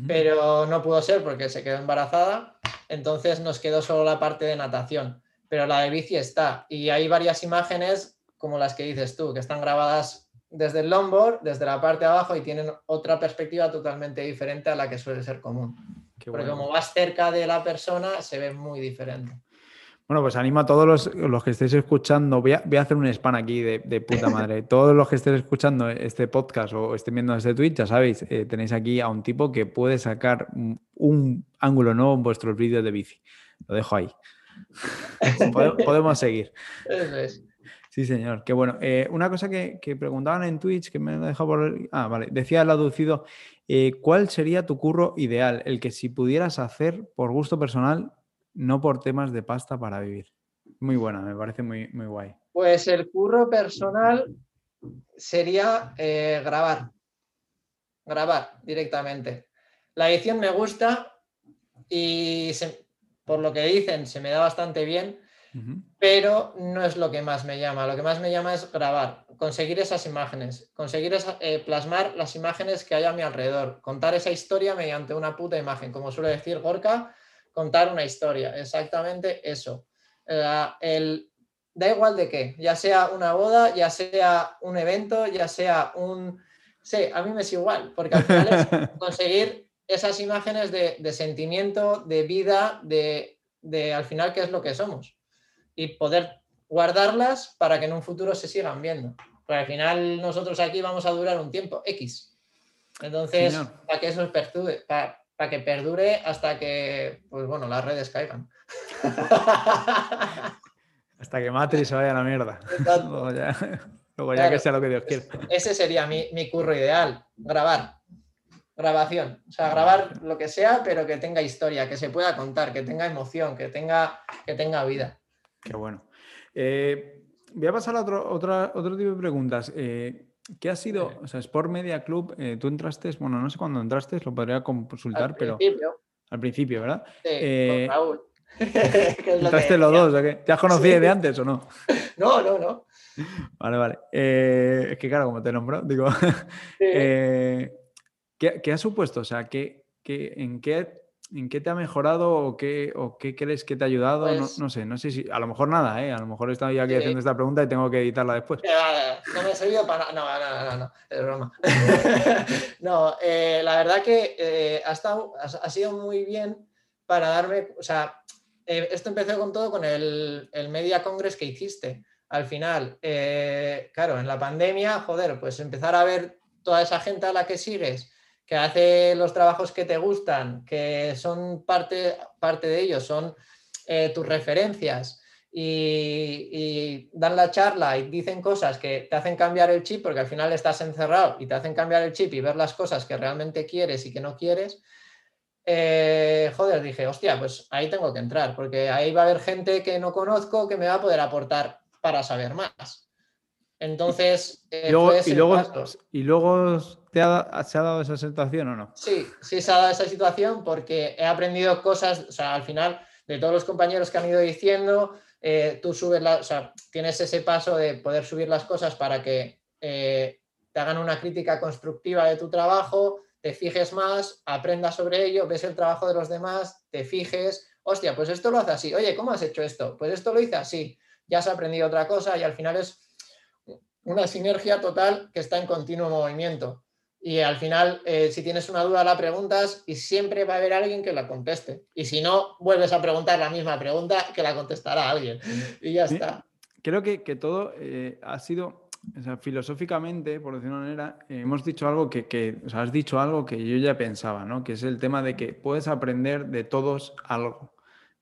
pero no pudo ser porque se quedó embarazada, entonces nos quedó solo la parte de natación, pero la de bici está y hay varias imágenes como las que dices tú, que están grabadas desde el longboard, desde la parte de abajo y tienen otra perspectiva totalmente diferente a la que suele ser común. Porque como vas cerca de la persona, se ve muy diferente. Bueno, pues animo a todos los, que estéis escuchando. Voy a, hacer un spam aquí de, puta madre. todos los que estéis escuchando este podcast o estén viendo este Twitch, ya sabéis, eh, tenéis aquí a un tipo que puede sacar un, ángulo nuevo en vuestros vídeos de bici. Lo dejo ahí. Podemos seguir. Sí, señor. Qué bueno. Eh, una cosa que, preguntaban en Twitch, que me he dejado por. Ah, vale. Decía el aducido: eh, ¿cuál sería tu curro ideal? El que si pudieras hacer por gusto personal no por temas de pasta para vivir. Muy buena, me parece muy, muy guay. Pues el curro personal sería eh, grabar. Grabar directamente. La edición me gusta y por lo que dicen se me da bastante bien, pero no es lo que más me llama. Lo que más me llama es grabar, conseguir esas imágenes, conseguir eh, plasmar las imágenes que hay a mi alrededor, contar esa historia mediante una puta imagen. Como suele decir Gorka, contar una historia, exactamente eso. Eh, el, da igual de qué, ya sea una boda, ya sea un evento, ya sea un... Sí, a mí me es igual, porque al final es conseguir esas imágenes de, sentimiento, de vida, de, de, al final qué es lo que somos. Y poder guardarlas para que en un futuro se sigan viendo. Porque al final nosotros aquí vamos a durar un tiempo X. Entonces, para que eso perturbe, para, para que perdure hasta que, pues bueno, las redes caigan. hasta que Matrix se vaya a la mierda. Luego ya, que sea lo que Dios quiera. Ese sería mi, curro ideal, grabar. Grabación. O sea, grabar lo que sea, pero que tenga historia, que se pueda contar, que tenga emoción, que tenga, que tenga vida. Qué bueno. Eh, voy a pasar a otro, otro tipo de preguntas. Eh, ¿Qué ha sido? O sea, Sport Media Club, eh, tú entraste, bueno, no sé cuándo entraste, lo podría consultar, al pero. Principio. Al principio, ¿verdad? Sí, eh, Raúl. ¿Entraste los dos? ¿o qué? ¿Te has conocido de antes o no? No, no, no. Vale, vale. Eh, es que claro, como te nombró, digo. ¿qué, ¿qué, ha supuesto? O sea, ¿qué, qué, ¿en qué ¿En qué te ha mejorado o qué, o qué crees que te ha ayudado? no, pues sé, no sé si. A lo mejor nada, ¿eh? A lo mejor estoy aquí haciendo esta pregunta y tengo que editarla después. No me ha servido para. No, no, no, no, es broma. no, eh, la verdad que eh, ha, estado, ha, sido muy bien para darme. O sea, eh, esto empezó con todo con el, el, Media Congress que hiciste. Al final, claro, en la pandemia, joder, pues empezar a ver toda esa gente a la que sigues que hace los trabajos que te gustan, que son parte, parte de ellos, son eh, tus referencias y, dan la charla y dicen cosas que te hacen cambiar el chip, porque al final estás encerrado y te hacen cambiar el chip y ver las cosas que realmente quieres y que no quieres. Eh, joder, dije, hostia, pues ahí tengo que entrar, porque ahí va a haber gente que no conozco que me va a poder aportar para saber más. Entonces, eh, y, luego, y, luego, ¿te ha, ¿se ha dado esa situación o no? Sí, sí se ha dado esa situación porque he aprendido cosas, o sea, al final, de todos los compañeros que han ido diciendo, eh, tú subes o sea, tienes ese paso de poder subir las cosas para que eh, te hagan una crítica constructiva de tu trabajo, te fijes más, aprendas sobre ello, ves el trabajo de los demás, te fijes, hostia, pues esto lo hace así, oye, ¿cómo has hecho esto? Pues esto lo hice así, ya has aprendido otra cosa y al final es una sinergia total que está en continuo movimiento. Y al final, eh, si tienes una duda, la preguntas y siempre va a haber alguien que la conteste. Y si no, vuelves a preguntar la misma pregunta que la contestará alguien. Y ya está. Creo que, todo eh, ha sido, filosóficamente, por decirlo de una manera, eh, hemos dicho algo que, que o sea, has dicho algo que yo ya pensaba, ¿no? Que es el tema de que puedes aprender de todos algo.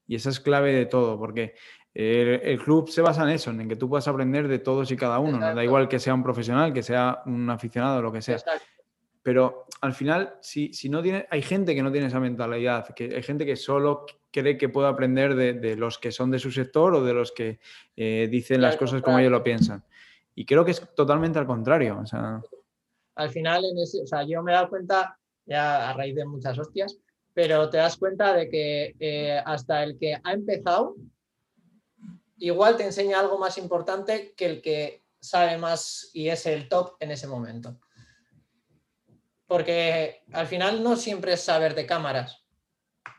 Y esa es clave de todo, porque el, club se basa en eso, en que tú puedas aprender de todos y cada uno. No da igual que sea un profesional, que sea un aficionado, lo que sea. Pero al final, si, si no tiene, hay gente que no tiene esa mentalidad, que hay gente que solo cree que puede aprender de, los que son de su sector o de los que eh, dicen las cosas como ellos lo piensan. Y creo que es totalmente al contrario. O sea... Al final, en ese, o sea, yo me he dado cuenta, ya a raíz de muchas hostias, pero te das cuenta de que eh, hasta el que ha empezado igual te enseña algo más importante que el que sabe más y es el top en ese momento. Porque al final no siempre es saber de cámaras.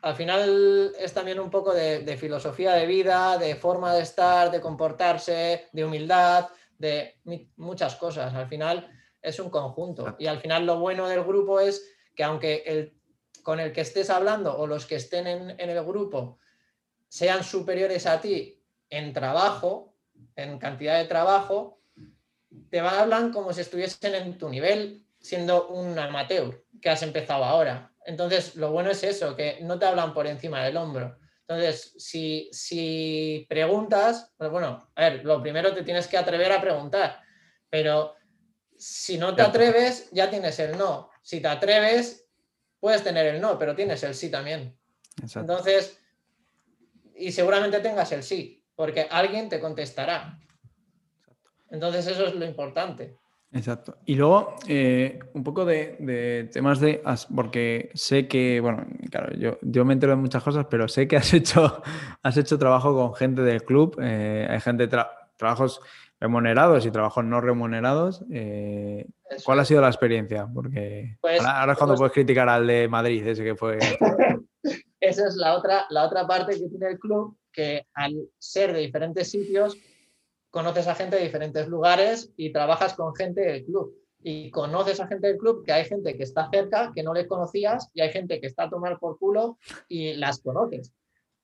Al final es también un poco de, filosofía de vida, de forma de estar, de comportarse, de humildad, de muchas cosas. Al final es un conjunto. Y al final lo bueno del grupo es que aunque el con el que estés hablando o los que estén en, el grupo sean superiores a ti en trabajo, en cantidad de trabajo, te hablan como si estuviesen en tu nivel, siendo un amateur que has empezado ahora. Entonces, lo bueno es eso, que no te hablan por encima del hombro. Entonces, si, si preguntas, pues bueno, a ver, lo primero te tienes que atrever a preguntar, pero si no te atreves, ya tienes el no. Si te atreves, puedes tener el no, pero tienes el sí también. Entonces, y seguramente tengas el sí, porque alguien te contestará. Entonces, eso es lo importante. Exacto. Y luego, eh, un poco de, temas de. Porque sé que, bueno, claro, yo, yo me entero de muchas cosas, pero sé que has hecho, has hecho trabajo con gente del club. Eh, hay gente, trabajos remunerados y trabajos no remunerados. Eh, ¿Cuál ha sido la experiencia? Porque pues, ahora, es cuando pues puedes criticar al de Madrid, ese que fue. Esa es la otra, la otra parte que tiene el club, que al ser de diferentes sitios, conoces a gente de diferentes lugares y trabajas con gente del club. Y conoces a gente del club, que hay gente que está cerca, que no les conocías, y hay gente que está a tomar por culo y las conoces.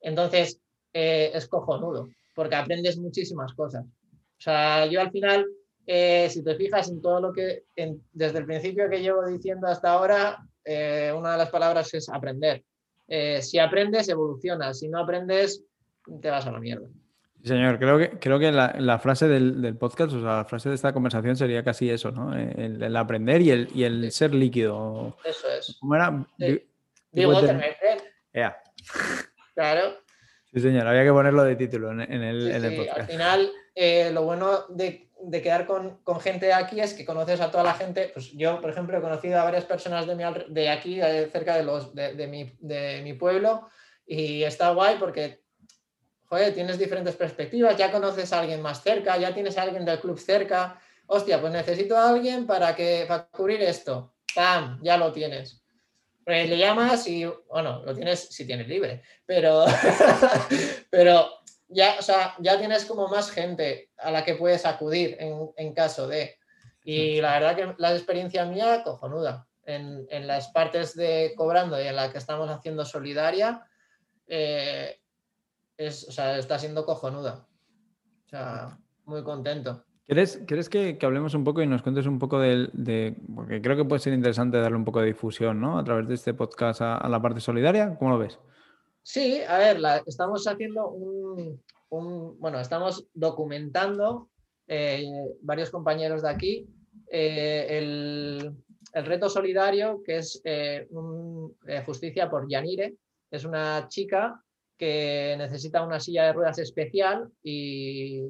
Entonces, eh, es cojonudo, porque aprendes muchísimas cosas. O sea, yo al final, eh, si te fijas en todo lo que, desde el principio que llevo diciendo hasta ahora, eh, una de las palabras es aprender. Eh, si aprendes, evolucionas. Si no aprendes, te vas a la mierda. Señor, creo que, creo que la, frase del, podcast, o sea, la frase de esta conversación sería casi eso, ¿no? El, aprender y el, y el ser líquido. Eso es. ¿Cómo era? Digo, Claro. Sí, señor, había que ponerlo de título en, el, en el podcast. Al final, eh, lo bueno de, quedar con, gente aquí es que conoces a toda la gente. Pues yo, por ejemplo, he conocido a varias personas de, mi, de aquí, cerca de, los, de, mi, de mi pueblo, y está guay porque, joder, tienes diferentes perspectivas, ya conoces a alguien más cerca, ya tienes a alguien del club cerca. Hostia, pues necesito a alguien para, que, para cubrir esto. ¡Pam! Ya lo tienes. Pues le llamas y, bueno, lo tienes si tienes libre, pero, pero ya, o sea, ya tienes como más gente a la que puedes acudir en, caso de. Y la verdad que la experiencia mía, cojonuda. En, en, las partes de cobrando y en la que estamos haciendo solidaria, eh, es, o sea, está siendo cojonuda. O sea, muy contento. ¿Quieres, que, hablemos un poco y nos cuentes un poco de, porque creo que puede ser interesante darle un poco de difusión, ¿no? A través de este podcast a la parte solidaria. ¿Cómo lo ves? Sí, a ver, estamos haciendo un, bueno, estamos documentando eh, varios compañeros de aquí eh, el, reto solidario que es eh, justicia por Yanire. Es una chica que necesita una silla de ruedas especial y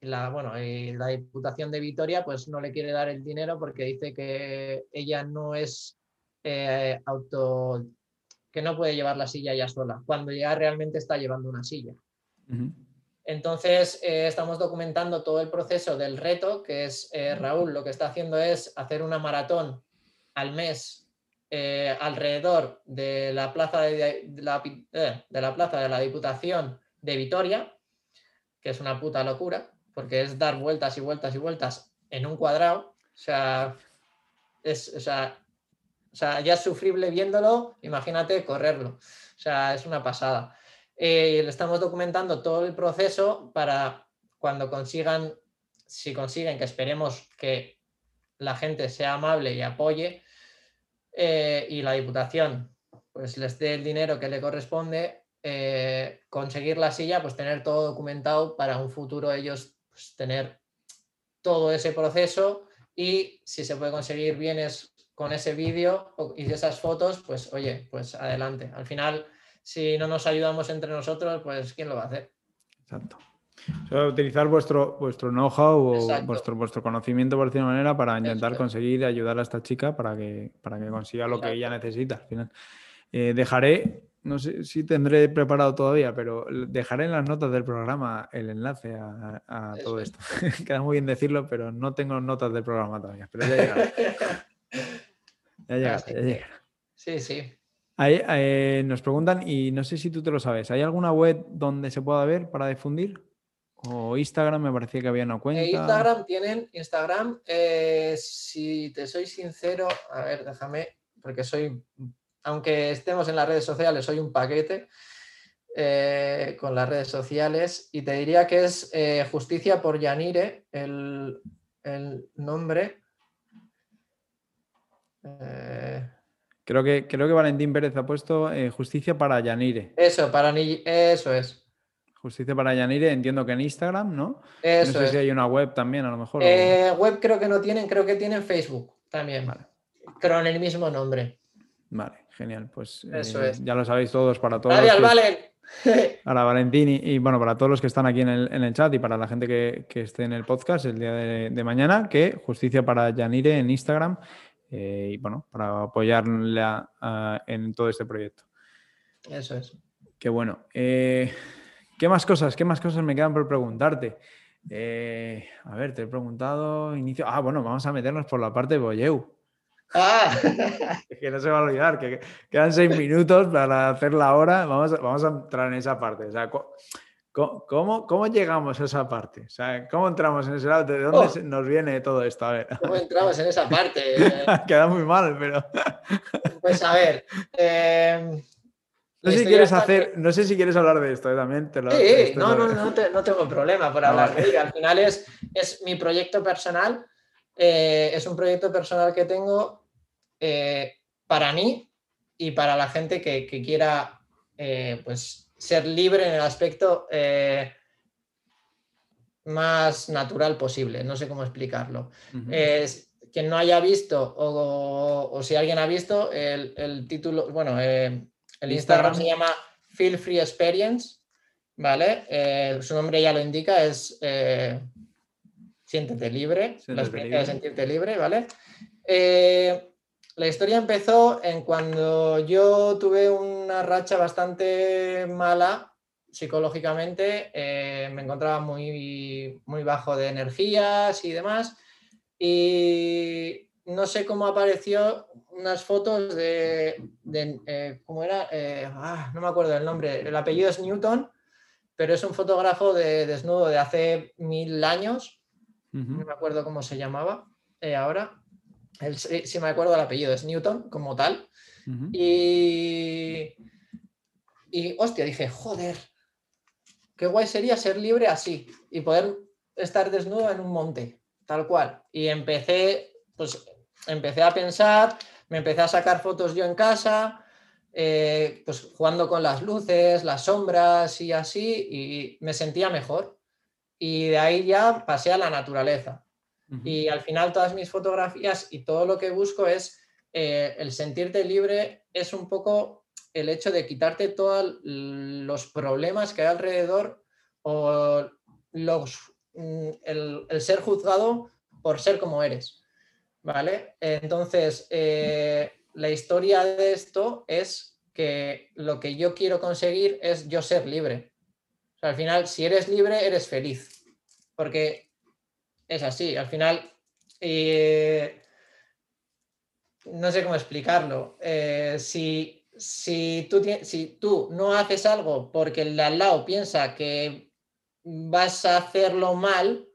la, bueno, y la Diputación de Vitoria pues no le quiere dar el dinero porque dice que ella no es auto que no puede llevar la silla ya sola, cuando ya realmente está llevando una silla. Entonces, eh, estamos documentando todo el proceso del reto, que es eh, Raúl, lo que está haciendo es hacer una maratón al mes eh, alrededor de la, plaza de, la, de la plaza de la Diputación de Vitoria, que es una puta locura, porque es dar vueltas y vueltas y vueltas en un cuadrado. O sea, es, o sea, o sea, ya es sufrible viéndolo, imagínate correrlo. O sea, es una pasada. Eh, le estamos documentando todo el proceso para cuando consigan, si consiguen, que esperemos que la gente sea amable y apoye, eh, y la Diputación pues les dé el dinero que le corresponde, eh, conseguir la silla, pues tener todo documentado para un futuro ellos pues, tener todo ese proceso y si se puede conseguir bienes con ese vídeo y esas fotos, pues oye, pues adelante. Al final, si no nos ayudamos entre nosotros, pues ¿quién lo va a hacer? Exacto. Utilizar vuestro, vuestro know-how o vuestro, vuestro conocimiento, por decirlo manera, para intentar conseguir ayudar a esta chica para que, para que consiga lo que ella necesita al final. Eh, dejaré, no sé si tendré preparado todavía, pero dejaré en las notas del programa el enlace a, todo esto. Queda muy bien decirlo, pero no tengo notas del programa todavía, pero ya llegará. Ya llega, ya Sí, sí. Eh, nos preguntan, y no sé si tú te lo sabes, ¿hay alguna web donde se pueda ver para difundir? O Instagram me parecía que había una cuenta. Instagram tienen, Instagram, eh, si te soy sincero, a ver, déjame, porque soy, aunque estemos en las redes sociales, soy un paquete eh, con las redes sociales y te diría que es eh, Justicia por Yanire, el, el nombre. Creo que, creo que Valentín Pérez ha puesto Justicia para Yanire. Eso, para eso es. Justicia para Yanire, entiendo que en Instagram, ¿no? Eso no sé si hay una web también, a lo mejor. Eh, web creo que no tienen, creo que tienen Facebook también. Vale. Pero en el mismo nombre. Vale, genial. Pues Eso eh, ya lo sabéis todos para todos. Adiós, Valen. Para Valentín y, bueno, para todos los que están aquí en el, chat y para la gente que, esté en el podcast el día de, mañana, que Justicia para Yanire en Instagram eh, y bueno, para apoyarle en todo este proyecto. Eso es. Qué bueno. ¿Qué más cosas? ¿Qué más cosas me quedan por preguntarte? Eh, a ver, te he preguntado inicio. Ah, bueno, vamos a meternos por la parte de Boyeu. Ah. que no se va a olvidar, que quedan seis minutos para hacer la hora. Vamos a, vamos a entrar en esa parte. O sea, ¿cómo, cómo, llegamos a esa parte? O sea, ¿cómo entramos en ese lado? ¿De dónde oh. nos viene todo esto? A ver. ¿Cómo entramos en esa parte? Queda muy mal, pero. pues a ver. Eh, no sé, si quieres hacer, no sé si quieres hablar de esto ¿eh? también. Te lo, sí, no, no, no, no, tengo problema por hablar de ello. Al final es, es mi proyecto personal. Eh, es un proyecto personal que tengo eh, para mí y para la gente que, que quiera pues, ser libre en el aspecto más natural posible. No sé cómo explicarlo. es, quien no haya visto o, o, si alguien ha visto el, el título, bueno, el Instagram se llama Feel Free Experience, ¿vale? Eh, su nombre ya lo indica, es eh, siéntete libre, la experiencia de sentirte libre, ¿vale? Eh, la historia empezó en cuando yo tuve una racha bastante mala psicológicamente, me encontraba muy, muy bajo de energías y demás, y no sé cómo apareció unas fotos de, eh, ¿cómo era? Eh, ah, no me acuerdo el nombre, el apellido es Newton, pero es un fotógrafo de desnudo de hace mil años, no me acuerdo cómo se llamaba eh, ahora, si me acuerdo el apellido, es Newton como tal, y, y hostia, dije, joder, qué guay sería ser libre así y poder estar desnudo en un monte, tal cual, y empecé, pues empecé a pensar me empecé a sacar fotos yo en casa, eh, pues jugando con las luces, las sombras y así, y me sentía mejor. Y de ahí ya pasé a la naturaleza. Y al final todas mis fotografías y todo lo que busco es eh, el sentirte libre, es un poco el hecho de quitarte todos los problemas que hay alrededor o los, mm, el ser juzgado por ser como eres. ¿Vale? Entonces, eh, la historia de esto es que lo que yo quiero conseguir es yo ser libre. al final, si eres libre, eres feliz, porque es así. Al final, eh, no sé cómo explicarlo. Eh, si, si, tú, si tú no haces algo porque el de al lado piensa que vas a hacerlo mal,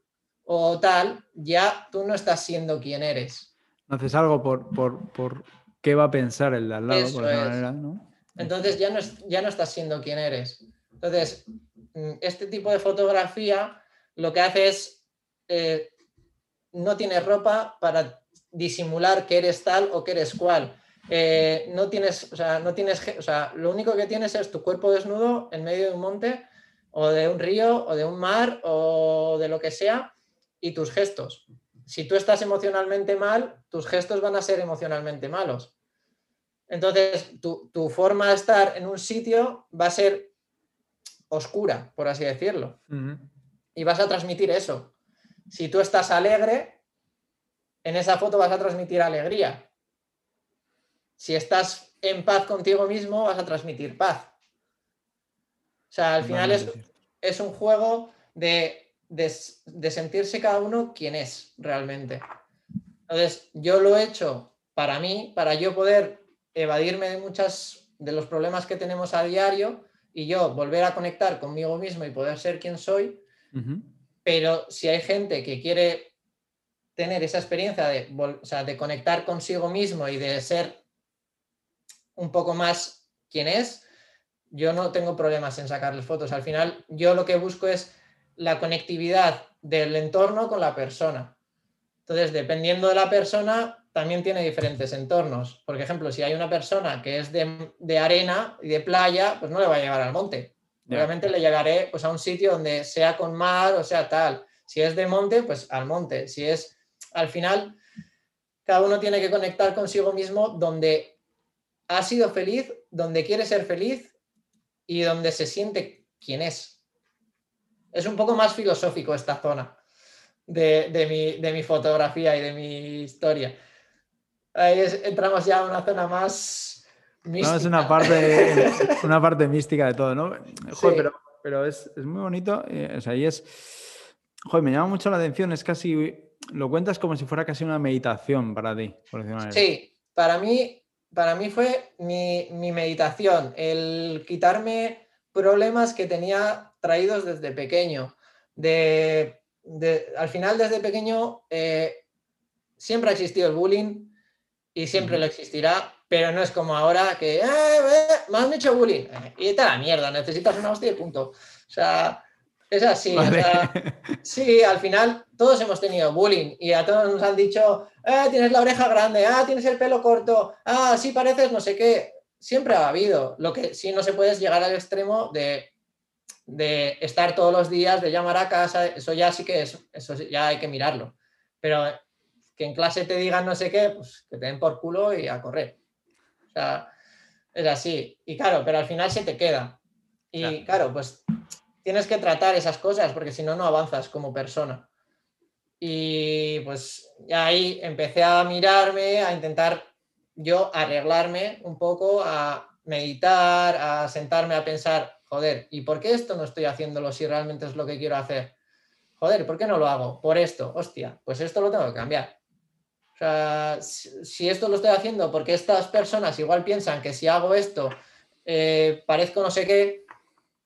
o tal, ya tú no estás siendo quien eres. No haces algo por, por, qué va a pensar el de al lado, por manera, ¿no? Entonces ya no, ya no estás siendo quien eres. Entonces, mm, este tipo de fotografía lo que hace es, eh, no tienes ropa para disimular que eres tal o que eres cual. Eh, no tienes, o sea, no tienes, o sea, lo único que tienes es tu cuerpo desnudo en medio de un monte o de un río o de un mar o de lo que sea y tus gestos. Si tú estás emocionalmente mal, tus gestos van a ser emocionalmente malos. Entonces, tu, forma de estar en un sitio va a ser oscura, por así decirlo. Y vas a transmitir eso. Si tú estás alegre, en esa foto vas a transmitir alegría. Si estás en paz contigo mismo, vas a transmitir paz. O sea, al final es, es un juego de de, sentirse cada uno quien es realmente. Entonces, yo lo he hecho para mí, para yo poder evadirme de muchas de los problemas que tenemos a diario y yo volver a conectar conmigo mismo y poder ser quien soy. Pero si hay gente que quiere tener esa experiencia de, de conectar consigo mismo y de ser un poco más quien es, yo no tengo problemas en sacarles fotos. Al final, yo lo que busco es la conectividad del entorno con la persona. Entonces, dependiendo de la persona, también tiene diferentes entornos. Por ejemplo, si hay una persona que es de, arena y de playa, pues no le va a llevar al monte. Obviamente le llegaré pues, a un sitio donde sea con mar o sea tal. Si es de monte, pues al monte. Si es, al final, cada uno tiene que conectar consigo mismo donde ha sido feliz, donde quiere ser feliz y donde se siente quién es. Es un poco más filosófico esta zona de, mi, fotografía y de mi historia. Ahí entramos ya a una zona más mística. No, es una parte, una parte mística de todo, ¿no? pero, pero es, muy bonito. Eh, o sea, ahí es. Joder, me llama mucho la atención. Es casi. Lo cuentas como si fuera casi una meditación para ti, por Sí, para mí para mí fue mi, meditación, el quitarme problemas que tenía traídos desde pequeño. De, al final, desde pequeño, eh, siempre ha existido el bullying y siempre lo existirá, pero no es como ahora que, eh, eh, me han hecho bullying, y está la mierda, necesitas una hostia y punto. O sea, es así. sí, al final todos hemos tenido bullying y a todos nos han dicho, ah, tienes la oreja grande, ah, tienes el pelo corto, ah, sí pareces no sé qué. Siempre ha habido. Lo que sí no se puede es llegar al extremo de, de estar todos los días, de llamar a casa, eso ya sí que es, eso ya hay que mirarlo. Pero que en clase te digan no sé qué, pues que te den por culo y a correr. O sea, es así. Y claro, pero al final se te queda. Y claro pues tienes que tratar esas cosas porque si no, no avanzas como persona. Y pues ahí empecé a mirarme, a intentar yo arreglarme un poco, a meditar, a sentarme a pensar, joder, ¿y por qué esto no estoy haciéndolo si realmente es lo que quiero hacer? Joder, ¿por qué no lo hago? Por esto, hostia, pues esto lo tengo que cambiar. O sea, si, esto lo estoy haciendo porque estas personas igual piensan que si hago esto eh, parezco no sé qué,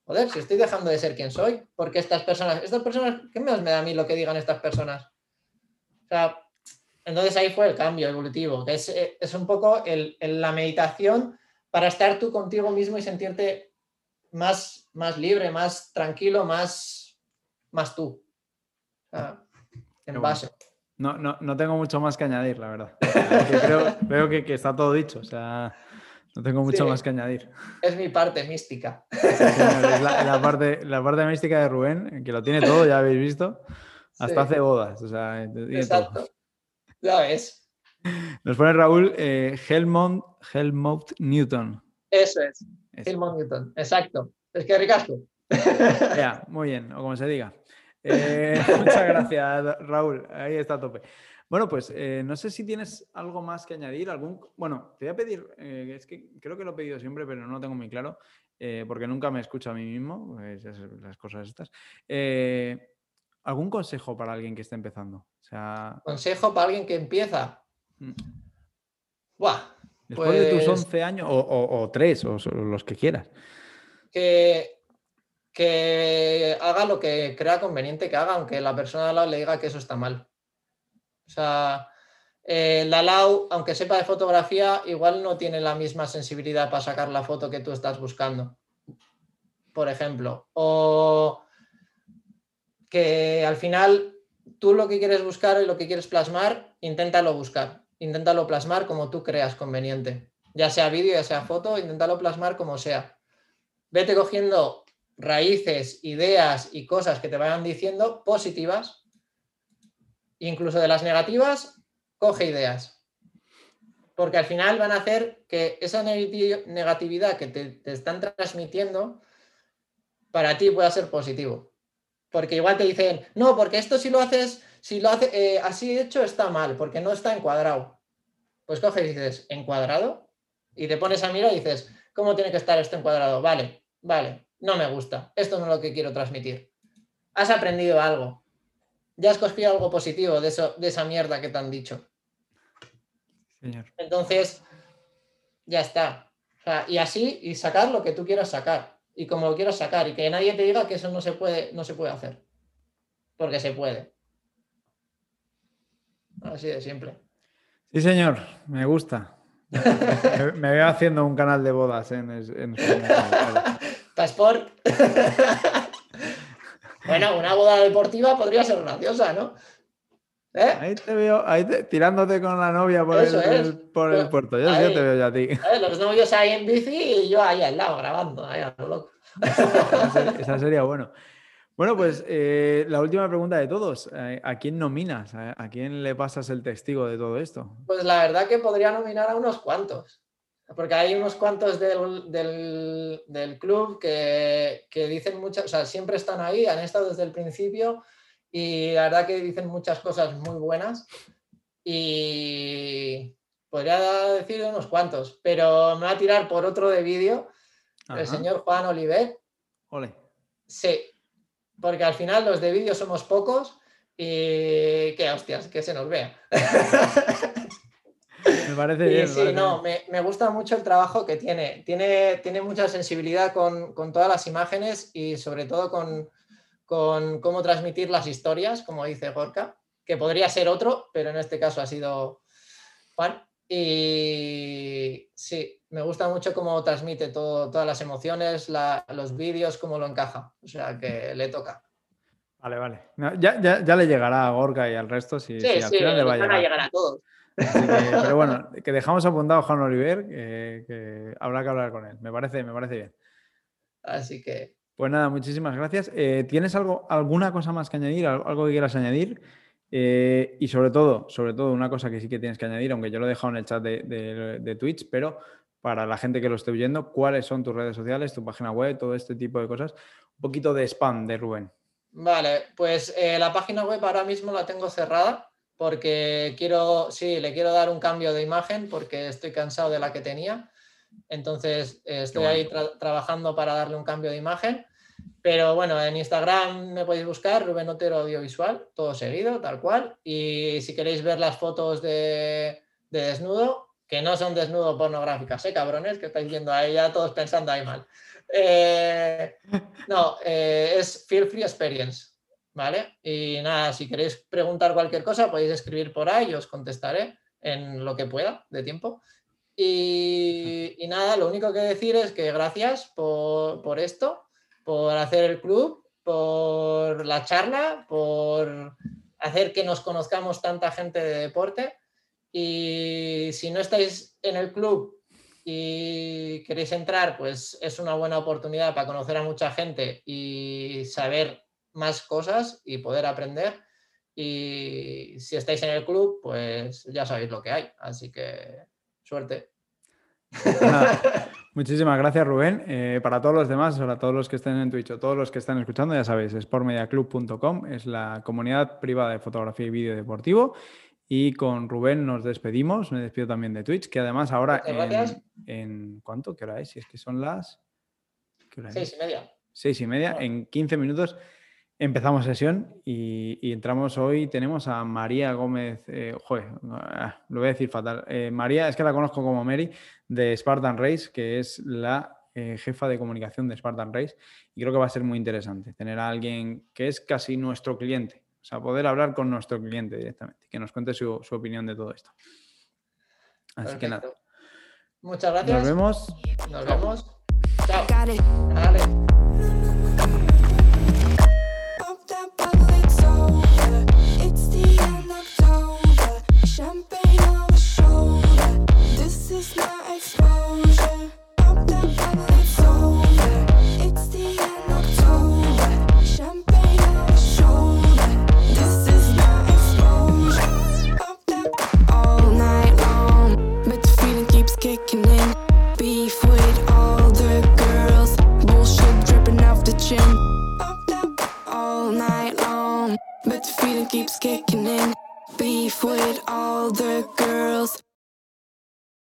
joder, si estoy dejando de ser quien soy, porque estas personas, estas personas, ¿qué más me da a mí lo que digan estas personas? O sea, entonces ahí fue el cambio evolutivo, que es, eh, un poco la meditación para estar tú contigo mismo y sentirte más, más libre, más tranquilo, más, más tú. en base. No, no, no, tengo mucho más que añadir, la verdad. creo, que, que, está todo dicho. O sea, no tengo mucho más que añadir. Es mi parte mística. la, parte, la parte mística de Rubén, que lo tiene todo, ya habéis visto. Hasta hace bodas. Exacto. Ya ves. Nos pone Raúl eh, Helmont, Helmont Newton. Eso es. Helmont Newton. Exacto. Es que ricasco. Ya, muy bien, o como se diga. Eh, muchas gracias, Raúl. Ahí está a tope. Bueno, pues eh, no sé si tienes algo más que añadir. Algún, bueno, te voy a pedir, eh, es que creo que lo he pedido siempre, pero no lo tengo muy claro, porque nunca me escucho a mí mismo, las cosas estas. ¿Algún consejo para alguien que esté empezando? O sea... ¿Consejo para alguien que empieza? Mm. Buah, Después de tus 11 pues años, o, o, 3, o, los que quieras. Que, que haga lo que crea conveniente que haga, aunque la persona al lado le diga que eso está mal. O sea, eh, la LAU, aunque sepa de fotografía, igual no tiene la misma sensibilidad para sacar la foto que tú estás buscando, por ejemplo. O que al final tú lo que quieres buscar y lo que quieres plasmar, inténtalo buscar, inténtalo plasmar como tú creas conveniente. Ya sea vídeo, ya sea foto, inténtalo plasmar como sea. Vete cogiendo raíces, ideas y cosas que te vayan diciendo positivas incluso de las negativas, coge ideas. Porque al final van a hacer que esa negatividad que te, están transmitiendo para ti pueda ser positivo. Porque igual te dicen, no, porque esto si lo haces, si lo hace eh, así hecho está mal, porque no está encuadrado. Pues coges y dices, ¿encuadrado? Y te pones a mirar y dices, ¿cómo tiene que estar esto encuadrado? Vale, vale, no me gusta, esto no es lo que quiero transmitir. Has aprendido algo, ya has cogido algo positivo de, eso, de esa mierda que te han dicho. Entonces, ya está. y así, y sacar lo que tú quieras sacar, y como lo quieras sacar, y que nadie te diga que eso no se puede, no se puede hacer. porque se puede. Así de simple. Sí, señor, me gusta. Me, veo haciendo un canal de bodas en, en Pasport. bueno, una boda deportiva podría ser graciosa, ¿no? ¿Eh? Ahí te veo, ahí tirándote con la novia por, el, por el, puerto. Yo, sí te veo ya a ti. Los novios ahí en bici y yo ahí al lado grabando, ahí a lo loco. Esa sería bueno. Bueno, pues eh, la última pregunta de todos. Eh, ¿A quién nominas? ¿A quién le pasas el testigo de todo esto? Pues la verdad que podría nominar a unos cuantos. Porque hay unos cuantos del, del, club que, que, dicen muchas, o sea, siempre están ahí, han estado desde el principio y la verdad que dicen muchas cosas muy buenas. Y podría decir unos cuantos, pero me va a tirar por otro de vídeo, el señor Juan Oliver. Ole. Sí, porque al final los de vídeo somos pocos y que hostias, que se nos vea. me parece bien. Sí, no, Me, gusta mucho el trabajo que tiene. Tiene, tiene mucha sensibilidad con, todas las imágenes y sobre todo con, con, cómo transmitir las historias, como dice Gorka, que podría ser otro, pero en este caso ha sido Juan. Y sí, me gusta mucho cómo transmite todas las emociones, los vídeos, cómo lo encaja. O sea que le toca. Vale, vale. ya, le llegará a Gorka y al resto si, sí, al final le va a llegar. a todos. pero bueno, que dejamos apuntado a Juan Oliver, que, habrá que hablar con él. Me parece, me parece bien. Así que. Pues nada, muchísimas gracias. Eh, ¿Tienes algo, alguna cosa más que añadir? ¿Algo que quieras añadir? Eh, y sobre todo, sobre todo, una cosa que sí que tienes que añadir, aunque yo lo he dejado en el chat de, Twitch, pero para la gente que lo esté oyendo, ¿cuáles son tus redes sociales, tu página web, todo este tipo de cosas? Un poquito de spam de Rubén. Vale, pues eh, la página web ahora mismo la tengo cerrada porque quiero, sí, le quiero dar un cambio de imagen porque estoy cansado de la que tenía. Entonces eh, estoy ahí trabajando para darle un cambio de imagen. Pero bueno, en Instagram me podéis buscar Rubén Otero Audiovisual, todo seguido, tal cual. Y si queréis ver las fotos de, desnudo, que no son desnudo pornográficas, ¿eh, cabrones? Que estáis viendo ahí ya todos pensando ahí mal. Eh, no, eh, es Feel Free Experience, ¿vale? Y nada, si queréis preguntar cualquier cosa, podéis escribir por ahí y os contestaré en lo que pueda de tiempo. Y, nada, lo único que decir es que gracias por, por esto por hacer el club, por la charla, por hacer que nos conozcamos tanta gente de deporte. Y si no estáis en el club y queréis entrar, pues es una buena oportunidad para conocer a mucha gente y saber más cosas y poder aprender. Y si estáis en el club, pues ya sabéis lo que hay. Así que suerte. Muchísimas gracias, Rubén. Eh, para todos los demás, para todos los que estén en Twitch o todos los que están escuchando, ya sabéis, sportmediaclub.com es la comunidad privada de fotografía y vídeo deportivo. Y con Rubén nos despedimos. Me despido también de Twitch, que además ahora en, en, ¿Cuánto? ¿Qué hora es? Si es que son las. Seis y media. Seis y media. En 15 minutos Empezamos sesión y, entramos hoy. Tenemos a María Gómez, eh, joder, ah, lo voy a decir fatal. Eh, María, es que la conozco como Mary, de Spartan Race, que es la eh, jefa de comunicación de Spartan Race. Y creo que va a ser muy interesante tener a alguien que es casi nuestro cliente, o sea, poder hablar con nuestro cliente directamente, que nos cuente su, opinión de todo esto. Así que nada. Muchas gracias. Nos vemos. Nos vemos. Chao. Dale. Keeps kicking in. Beef with all the girls.